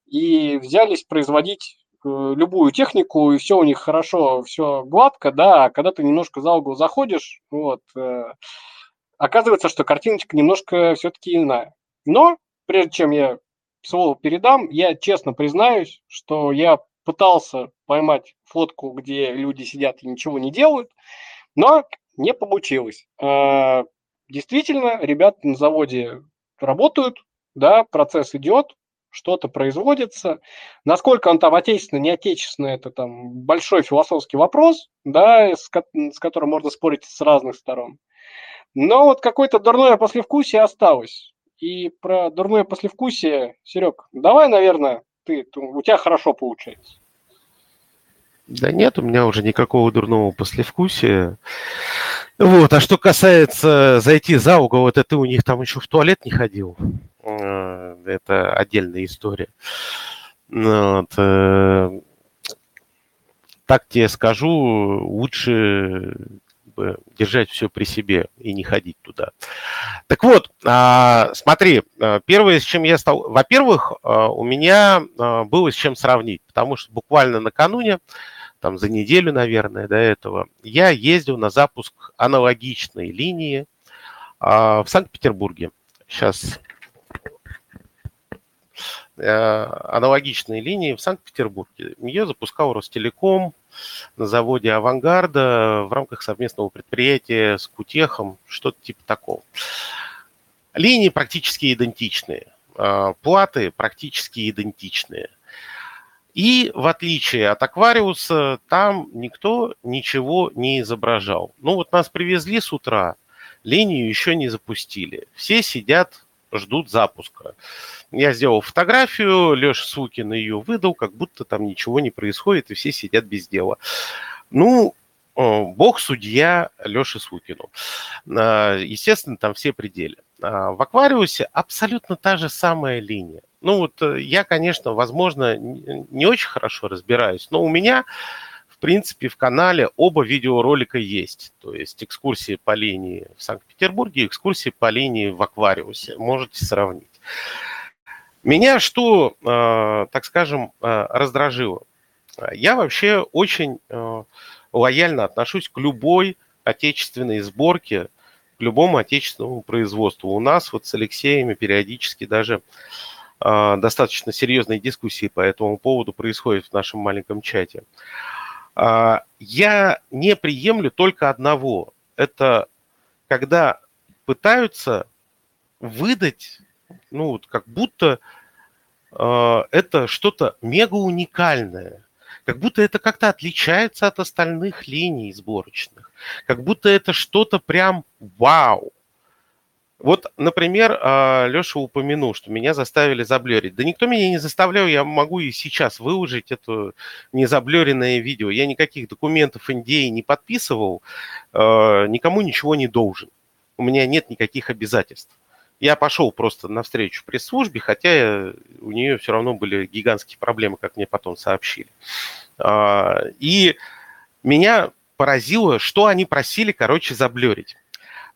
и взялись производить э, любую технику, и все у них хорошо, все гладко, да, а когда ты немножко за угол заходишь, вот, э, оказывается, что картиночка немножко все-таки иная. Но, прежде чем я слово передам, я честно признаюсь, что я пытался поймать фотку, где люди сидят и ничего не делают, но не получилось. А, действительно, ребята на заводе работают, да, процесс идет, что-то производится. Насколько он там отечественно, не отечественно, это там большой философский вопрос, да, с, с которым можно спорить с разных сторон. Но вот какое-то дурное послевкусие осталось. И про дурное послевкусие, Серег, давай, наверное, ты, у тебя хорошо получается. Да нет, у меня уже никакого дурного послевкусия. Вот, а что касается зайти за угол, это ты у них там еще в туалет не ходил. Э, это отдельная история. Вот. Э, так тебе скажу, лучше держать все при себе и не ходить туда. Так вот, а, смотри, э, первое, с чем я стал... Во-первых, у меня было с чем сравнить, потому что буквально накануне там за неделю, наверное, до этого, я ездил на запуск аналогичной линии а, в Санкт-Петербурге. Сейчас э, аналогичные линии в Санкт-Петербурге. Ее запускал Ростелеком на заводе «Авангарда» в рамках совместного предприятия с Кутехом, что-то типа такого. Линии практически идентичные, а, платы практически идентичные – и в отличие от аквариуса, там никто ничего не изображал. Ну вот нас привезли с утра, линию еще не запустили. Все сидят, ждут запуска. Я сделал фотографию, Леша Сукин ее выдал, как будто там ничего не происходит, и все сидят без дела. Ну, бог судья Леше Сукину. А, естественно, там все пределы. А, в аквариусе абсолютно та же самая линия. Ну вот э, я, конечно, возможно, не очень хорошо разбираюсь, но у меня, принципе, в канале оба видеоролика есть. То есть экскурсии по линии в Санкт-Петербурге, экскурсии по линии в Аквариусе. Можете сравнить. Меня что, э, так скажем, э, раздражило? Я вообще очень э, лояльно отношусь к любой отечественной сборке, к любому отечественному производству. У нас вот с Алексеем периодически даже достаточно серьезные дискуссии по этому поводу происходят в нашем маленьком чате. Я не приемлю только одного. Это когда пытаются выдать, ну, вот как будто э, это что-то мега уникальное, как будто это как-то отличается от остальных линий сборочных, как будто это что-то прям вау. Вот, например, а, Леша упомянул, что меня заставили заблерить. Да никто меня не заставлял, я могу и сейчас выложить это незаблеренное видео. Я никаких документов NDA не подписывал, а, никому ничего не должен. У меня нет никаких обязательств. Я пошел просто навстречу пресс-службе, хотя у нее все равно были гигантские проблемы, как мне потом сообщили. А, и меня поразило, что они просили, короче, заблерить.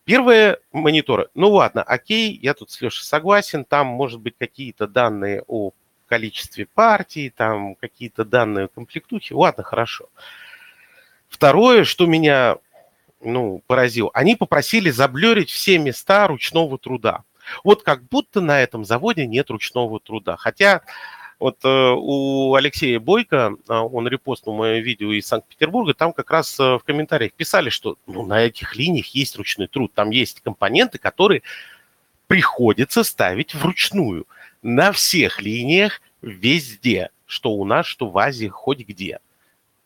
Первые мониторы. Ну ладно, окей, я тут с Лешей согласен. Там, может быть, какие-то данные о количестве партий, там какие-то данные о комплектухе. Ладно, хорошо. Второе, что меня ну, поразило, они попросили заблерить все места ручного труда. Вот как будто на этом заводе нет ручного труда. Хотя вот э, у Алексея Бойко, э, он репостнул мое видео из Санкт-Петербурга, там как раз э, в комментариях писали, что ну, на этих линиях есть ручной труд, там есть компоненты, которые приходится ставить вручную на всех линиях везде, что у нас, что в Азии, хоть где.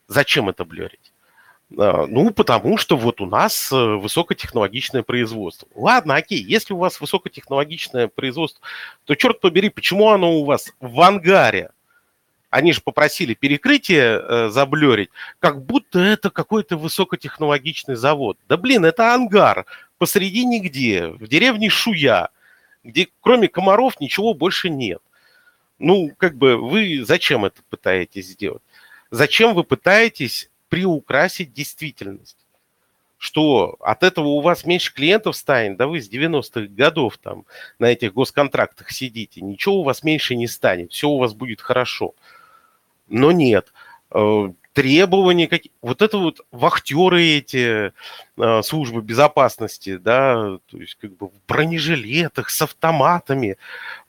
Зачем это блерить? А, ну, потому что вот у нас э, высокотехнологичное производство. Ладно, окей, если у вас высокотехнологичное производство, то, черт побери, почему оно у вас в ангаре? Они же попросили перекрытие э, заблерить, как будто это какой-то высокотехнологичный завод. Да блин, это ангар посреди нигде, в деревне Шуя, где кроме комаров ничего больше нет. Ну, как бы вы зачем это пытаетесь сделать? Зачем вы пытаетесь приукрасить действительность. Что от этого у вас меньше клиентов станет, да вы с 90-х годов там на этих госконтрактах сидите, ничего у вас меньше не станет, все у вас будет хорошо. Но нет, э, требования какие вот это вот вахтеры эти э, службы безопасности, да, то есть как бы в бронежилетах с автоматами,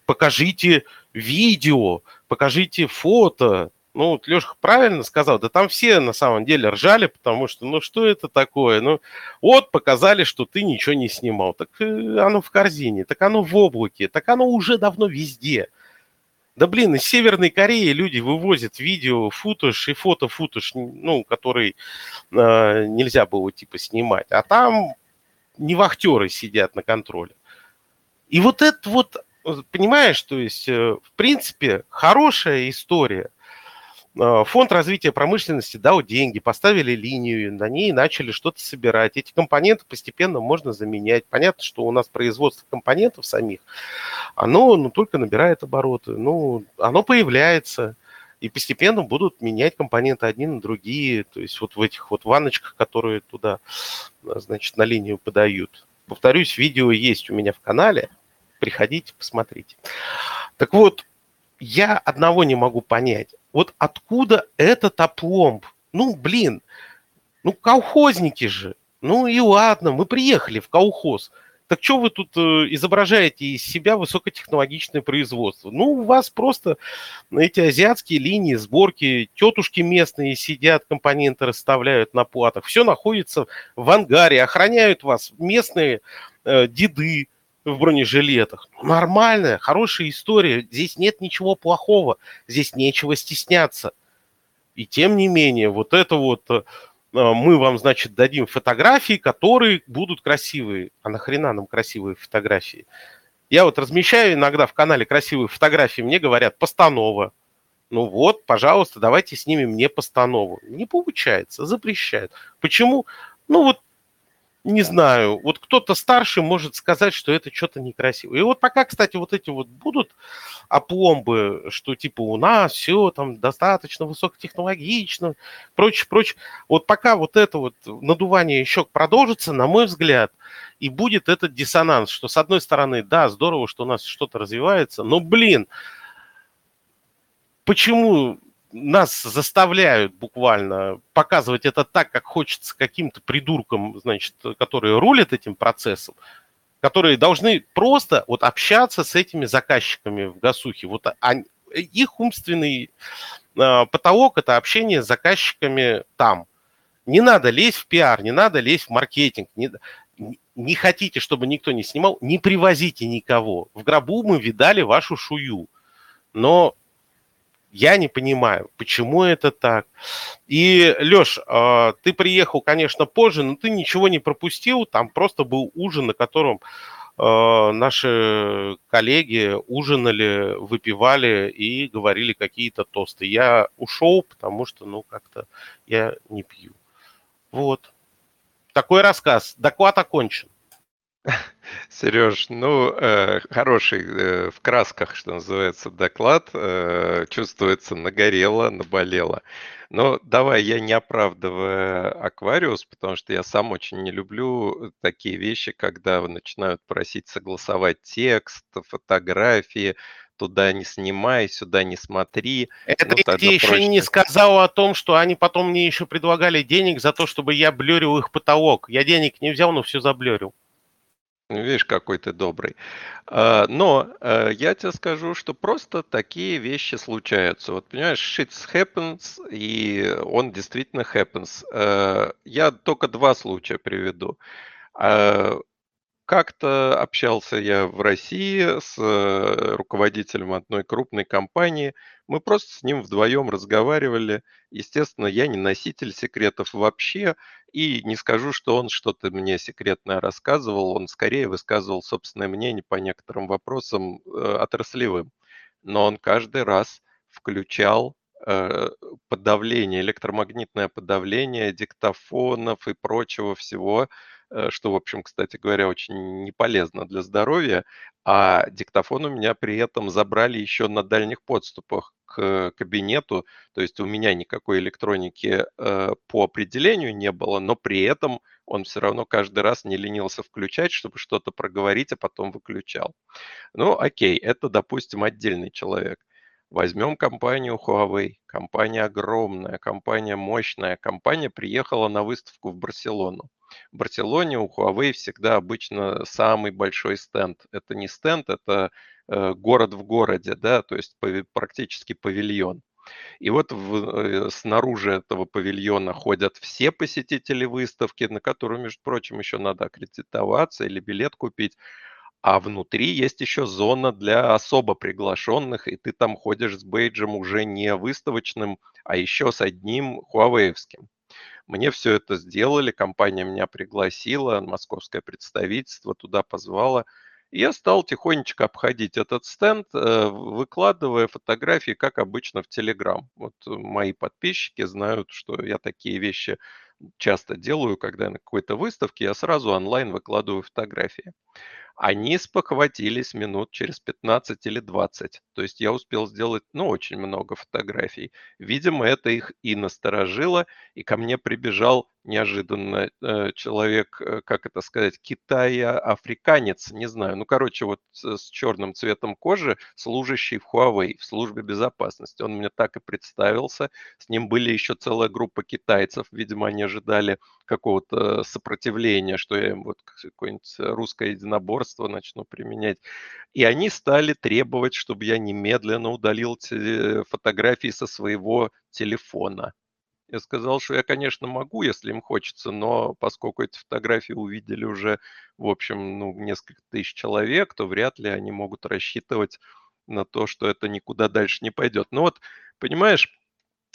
покажите видео, покажите фото, ну, вот Леша правильно сказал, да там все на самом деле ржали, потому что, ну, что это такое? Ну, вот показали, что ты ничего не снимал. Так э, оно в корзине, так оно в облаке, так оно уже давно везде. Да блин, из Северной Кореи люди вывозят видео, футаж и фото-футаж, ну, который э, нельзя было типа снимать. А там не вахтеры сидят на контроле. И вот это вот, понимаешь, то есть, э, в принципе, хорошая история – фонд развития промышленности дал деньги, поставили линию, на ней начали что-то собирать. Эти компоненты постепенно можно заменять. Понятно, что у нас производство компонентов самих, оно ну, только набирает обороты. Ну, оно появляется, и постепенно будут менять компоненты одни на другие. То есть вот в этих вот ванночках, которые туда, значит, на линию подают. Повторюсь, видео есть у меня в канале. Приходите, посмотрите. Так вот, я одного не могу понять вот откуда этот опломб? Ну, блин, ну, колхозники же. Ну и ладно, мы приехали в колхоз. Так что вы тут э, изображаете из себя высокотехнологичное производство? Ну, у вас просто эти азиатские линии сборки, тетушки местные сидят, компоненты расставляют на платах. Все находится в ангаре, охраняют вас местные э, деды, в бронежилетах. Ну, нормальная, хорошая история. Здесь нет ничего плохого. Здесь нечего стесняться. И тем не менее, вот это вот э, мы вам, значит, дадим фотографии, которые будут красивые. А нахрена нам красивые фотографии? Я вот размещаю иногда в канале красивые фотографии, мне говорят, постанова. Ну вот, пожалуйста, давайте снимем мне постанову. Не получается, запрещают. Почему? Ну вот не знаю, вот кто-то старше может сказать, что это что-то некрасиво. И вот пока, кстати, вот эти вот будут опломбы, что типа у нас все там достаточно высокотехнологично, прочее, прочее. Вот пока вот это вот надувание еще продолжится, на мой взгляд, и будет этот диссонанс, что с одной стороны, да, здорово, что у нас что-то развивается, но, блин, почему нас заставляют буквально показывать это так, как хочется каким-то придуркам, значит, которые рулят этим процессом, которые должны просто вот общаться с этими заказчиками в Гасухе. Вот они, их умственный э, потолок – это общение с заказчиками там. Не надо лезть в пиар, не надо лезть в маркетинг. Не, не хотите, чтобы никто не снимал, не привозите никого. В гробу мы видали вашу шую. Но я не понимаю, почему это так. И, Леш, а, ты приехал, конечно, позже, но ты ничего не пропустил. Там просто был ужин, на котором а, наши коллеги ужинали, выпивали и говорили какие-то тосты. Я ушел, потому что, ну, как-то я не пью. Вот. Такой рассказ. Доклад окончен. [LAUGHS] Сереж, ну, э, хороший э, в красках, что называется, доклад. Э, чувствуется, нагорело, наболело. Но давай я не оправдывая Аквариус, потому что я сам очень не люблю такие вещи, когда начинают просить согласовать текст, фотографии, туда не снимай, сюда не смотри. Это ну, я тебе еще не сказал о том, что они потом мне еще предлагали денег за то, чтобы я блюрил их потолок. Я денег не взял, но все заблюрил. Видишь, какой ты добрый. А, но э, я тебе скажу, что просто такие вещи случаются. Вот понимаешь, shit happens, и он действительно happens. Э, я только два случая приведу. Как-то общался я в России с э, руководителем одной крупной компании. Мы просто с ним вдвоем разговаривали. Естественно, я не носитель секретов вообще, и не скажу, что он что-то мне секретное рассказывал. Он скорее высказывал собственное мнение по некоторым вопросам э, отраслевым. Но он каждый раз включал э, подавление, электромагнитное подавление диктофонов и прочего всего – что, в общем, кстати говоря, очень не полезно для здоровья. А диктофон у меня при этом забрали еще на дальних подступах к кабинету. То есть у меня никакой электроники э, по определению не было, но при этом он все равно каждый раз не ленился включать, чтобы что-то проговорить, а потом выключал. Ну, окей, это, допустим, отдельный человек. Возьмем компанию Huawei. Компания огромная, компания мощная. Компания приехала на выставку в Барселону. В Барселоне у Huawei всегда обычно самый большой стенд. Это не стенд, это э, город в городе, да, то есть практически павильон. И вот в, э, снаружи этого павильона ходят все посетители выставки, на которую, между прочим, еще надо аккредитоваться или билет купить. А внутри есть еще зона для особо приглашенных, и ты там ходишь с бейджем уже не выставочным, а еще с одним хуавеевским. Мне все это сделали, компания меня пригласила, московское представительство туда позвала. И я стал тихонечко обходить этот стенд, э, выкладывая фотографии, как обычно, в Телеграм. Вот мои подписчики знают, что я такие вещи часто делаю, когда на какой-то выставке я сразу онлайн выкладываю фотографии. Они спохватились минут через 15 или 20. То есть я успел сделать, ну, очень много фотографий. Видимо, это их и насторожило, и ко мне прибежал неожиданно э, человек, э, как это сказать, Китая-африканец, не знаю, ну, короче, вот с, с черным цветом кожи, служащий в Huawei, в службе безопасности. Он мне так и представился. С ним были еще целая группа китайцев, видимо, они ожидали какого-то сопротивления, что я им вот какое-нибудь русское единоборство начну применять. И они стали требовать, чтобы я немедленно удалил фотографии со своего телефона. Я сказал, что я, конечно, могу, если им хочется, но поскольку эти фотографии увидели уже, в общем, ну, несколько тысяч человек, то вряд ли они могут рассчитывать на то, что это никуда дальше не пойдет. Но вот, понимаешь,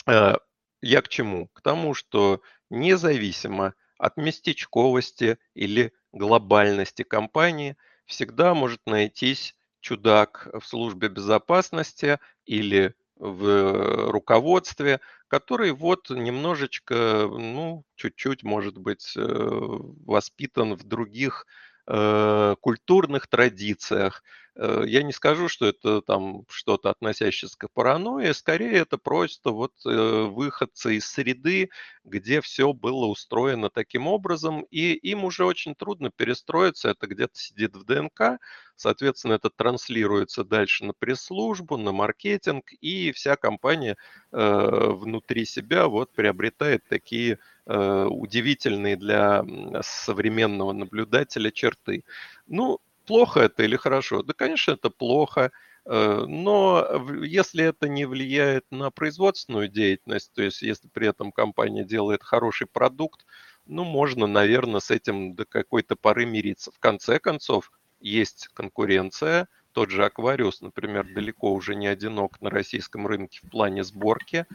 э, я к чему? К тому, что независимо от местечковости или глобальности компании, всегда может найтись чудак в службе безопасности или в руководстве, который вот немножечко, ну, чуть-чуть, может быть, э, воспитан в других э, культурных традициях, я не скажу, что это там что-то относящееся к паранойи, скорее это просто вот э, выходцы из среды, где все было устроено таким образом, и им уже очень трудно перестроиться, это где-то сидит в ДНК, соответственно, это транслируется дальше на пресс-службу, на маркетинг, и вся компания э, внутри себя вот приобретает такие э, удивительные для современного наблюдателя черты. Ну, Плохо это или хорошо? Да, конечно, это плохо. Э, но если это не влияет на производственную деятельность, то есть если при этом компания делает хороший продукт, ну, можно, наверное, с этим до какой-то поры мириться. В конце концов, есть конкуренция. Тот же Аквариус, например, далеко уже не одинок на российском рынке в плане сборки.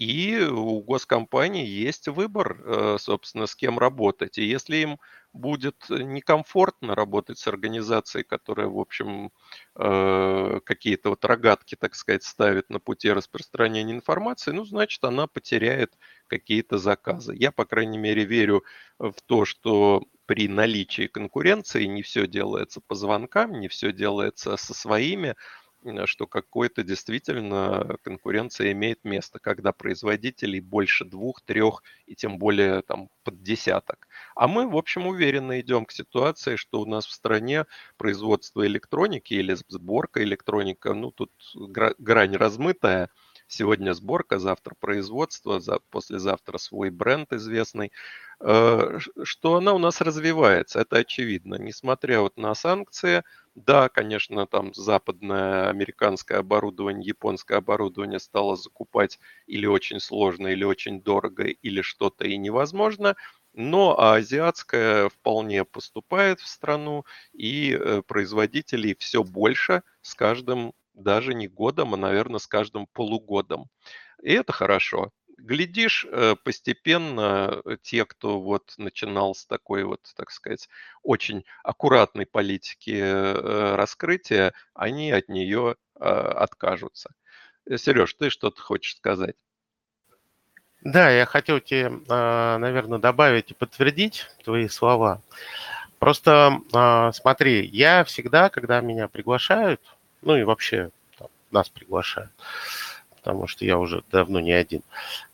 И у госкомпании есть выбор, э, собственно, с кем работать. И если им будет некомфортно работать с организацией, которая, в общем, э, какие-то вот рогатки, так сказать, ставит на пути распространения информации, ну, значит, она потеряет какие-то заказы. Я, по крайней мере, верю в то, что при наличии конкуренции не все делается по звонкам, не все делается со своими, Э, что какой-то действительно конкуренция имеет место, когда производителей больше двух, трех и тем более там под десяток. А мы, в общем, уверенно идем к ситуации, что у нас в стране производство электроники или сборка электроника, ну тут грань размытая, сегодня сборка, завтра производство, за, послезавтра свой бренд известный, э, что она у нас развивается, это очевидно. Несмотря вот на санкции, да, конечно, там западное американское оборудование, японское оборудование стало закупать или очень сложно, или очень дорого, или что-то и невозможно, но азиатское вполне поступает в страну, и э, производителей все больше с каждым даже не годом, а, наверное, с каждым полугодом. И это хорошо. Глядишь, э, постепенно э, те, кто вот начинал с такой вот, так сказать, очень аккуратной политики э, раскрытия, они от нее откажутся. Сереж, ты что-то хочешь сказать? Да, я хотел тебе, наверное, добавить и подтвердить твои слова. Просто смотри, я всегда, когда меня приглашают, ну и вообще там, нас приглашают, потому что я уже давно не один.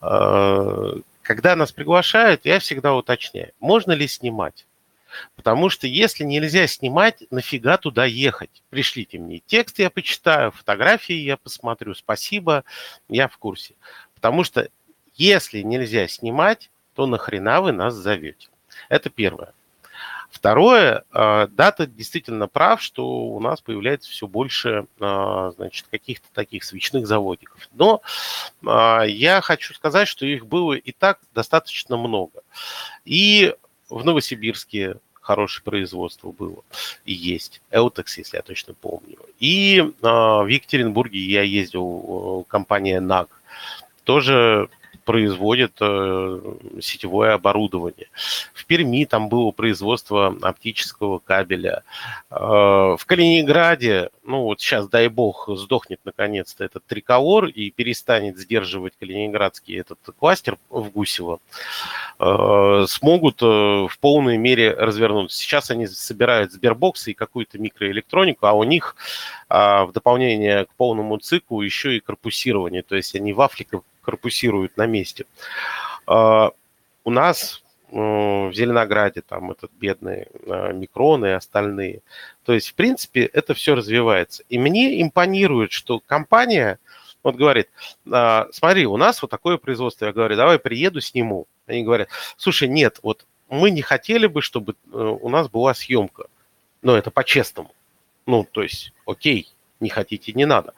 А, когда нас приглашают, я всегда уточняю, можно ли снимать. Потому что если нельзя снимать, нафига туда ехать? Пришлите мне текст, я почитаю, фотографии я посмотрю, спасибо, я в курсе. Потому что если нельзя снимать, то нахрена вы нас зовете? Это первое. Второе, а, дата действительно прав, что у нас появляется все больше а, значит, каких-то таких свечных заводиков. Но а, я хочу сказать, что их было и так достаточно много. И в Новосибирске хорошее производство было и есть. Элтекс, если я точно помню. И в Екатеринбурге я ездил, компания НАГ. Тоже производит э, сетевое оборудование. В Перми там было производство оптического кабеля. Э, в Калининграде, ну вот сейчас, дай бог, сдохнет наконец-то этот триколор и перестанет сдерживать калининградский этот кластер в Гусево, э, смогут в полной мере развернуться. Сейчас они собирают сбербоксы и какую-то микроэлектронику, а у них в дополнение к полному циклу еще и корпусирование, то есть они вафли корпусируют на месте. А, у нас э, в Зеленограде там этот бедные э, микроны и остальные. То есть, в принципе, это все развивается. И мне импонирует, что компания вот говорит, «А, смотри, у нас вот такое производство. Я говорю, давай приеду, сниму. Они говорят, слушай, нет, вот мы не хотели бы, чтобы э, у нас была съемка. Но это по-честному. Ну, то есть, окей, не хотите, не надо.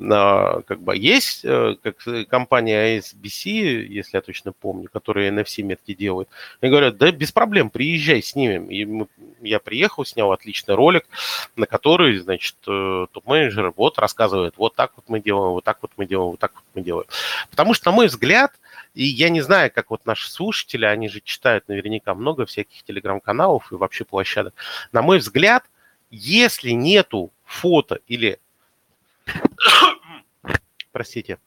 А, как бы есть э, как компания ASBC, если я точно помню, которая NFC-метки делает. Они говорят, да без проблем, приезжай, снимем. И мы, я приехал, снял отличный ролик, на который, значит, э, топ-менеджер вот рассказывает, вот так вот мы делаем, вот так вот мы делаем, вот так вот мы делаем. Потому что, на мой взгляд, и я не знаю, как вот наши слушатели, они же читают наверняка много всяких телеграм-каналов и вообще площадок. На мой взгляд, если нету фото или, [COUGHS] простите,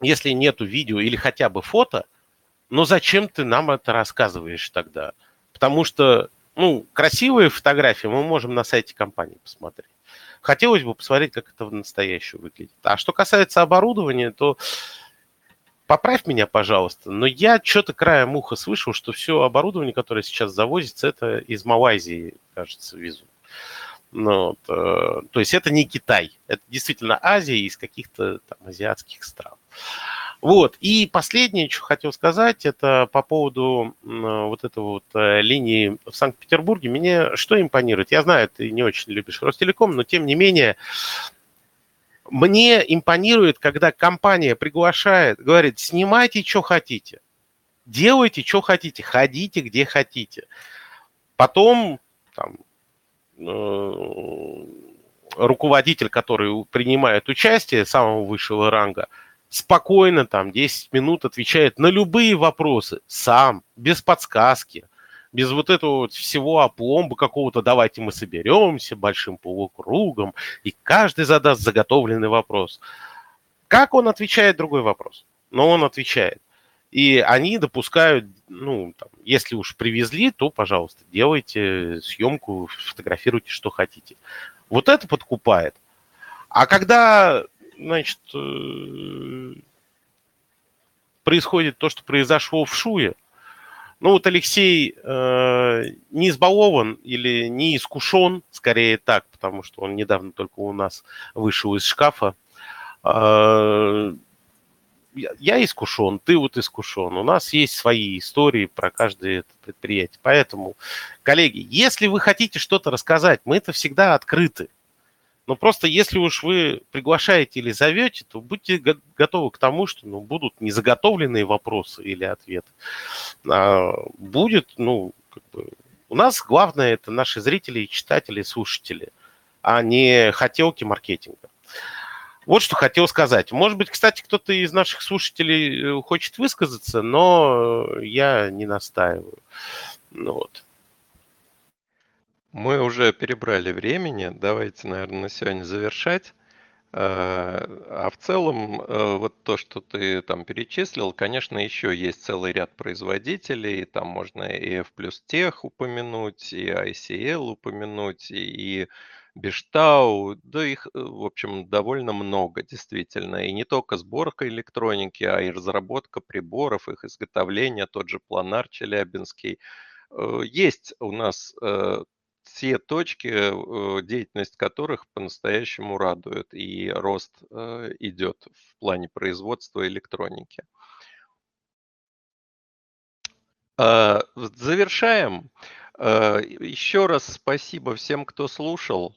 если нету видео или хотя бы фото, ну зачем ты нам это рассказываешь тогда? Потому что ну, красивые фотографии мы можем на сайте компании посмотреть. Хотелось бы посмотреть, как это в настоящем выглядит. А что касается оборудования, то поправь меня, пожалуйста, но я что-то краем уха слышал, что все оборудование, которое сейчас завозится, это из Малайзии, кажется, везут. Ну, вот, э, то есть это не Китай, это действительно Азия из каких-то там азиатских стран. Вот. И последнее, что хотел сказать, это по поводу вот этой вот э, линии в Санкт-Петербурге. Мне что импонирует? Я знаю, ты не очень любишь Ростелеком, но тем не менее, мне импонирует, когда компания приглашает, говорит, снимайте, что хотите, делайте, что хотите, ходите, где хотите. Потом там, э, руководитель, который принимает участие самого высшего ранга, спокойно там 10 минут отвечает на любые вопросы сам, без подсказки, без вот этого вот всего опломба какого-то «давайте мы соберемся большим полукругом», и каждый задаст заготовленный вопрос. Как он отвечает, другой вопрос. Но он отвечает. И они допускают, ну, там, если уж привезли, то, пожалуйста, делайте съемку, фотографируйте, что хотите. Вот это подкупает. А когда значит, э, происходит то, что произошло в Шуе. Ну вот Алексей э, не избалован или не искушен, скорее так, потому что он недавно только у нас вышел из шкафа. Э, я искушен, ты вот искушен. У нас есть свои истории про каждое предприятие. Поэтому, коллеги, если вы хотите что-то рассказать, мы это всегда открыты. Но просто если уж вы приглашаете или зовете, то будьте готовы к тому, что ну, будут незаготовленные вопросы или ответы. А будет, ну, как бы, у нас главное это наши зрители, читатели, слушатели, а не хотелки маркетинга. Вот что хотел сказать. Может быть, кстати, кто-то из наших слушателей э, хочет высказаться, но я не настаиваю. Ну, вот. Мы уже перебрали времени, давайте, наверное, на сегодня завершать. Э, а в целом, э, вот то, что ты там перечислил, конечно, еще есть целый ряд производителей. Там можно и F плюс тех упомянуть, и ICL упомянуть, и Бештау, да их, э, в общем, довольно много, действительно. И не только сборка электроники, а и разработка приборов, их изготовление, тот же Планар Челябинский. Есть у нас точки, э, деятельность которых по-настоящему радует, и рост э, идет в плане производства электроники. Завершаем. Еще раз спасибо всем, кто слушал.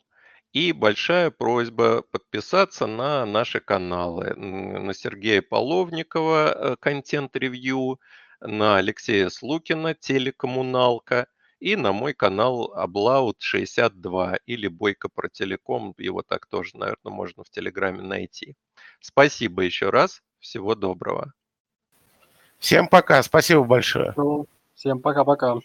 И большая просьба подписаться на наши каналы. На Сергея Половникова э, контент-ревью, на Алексея Слукина телекоммуналка – и на мой канал Облаут 62 или Бойко про телеком. Его так тоже, наверное, можно в Телеграме найти. Спасибо еще раз. Всего доброго. Всем пока. Спасибо большое. Всем пока-пока.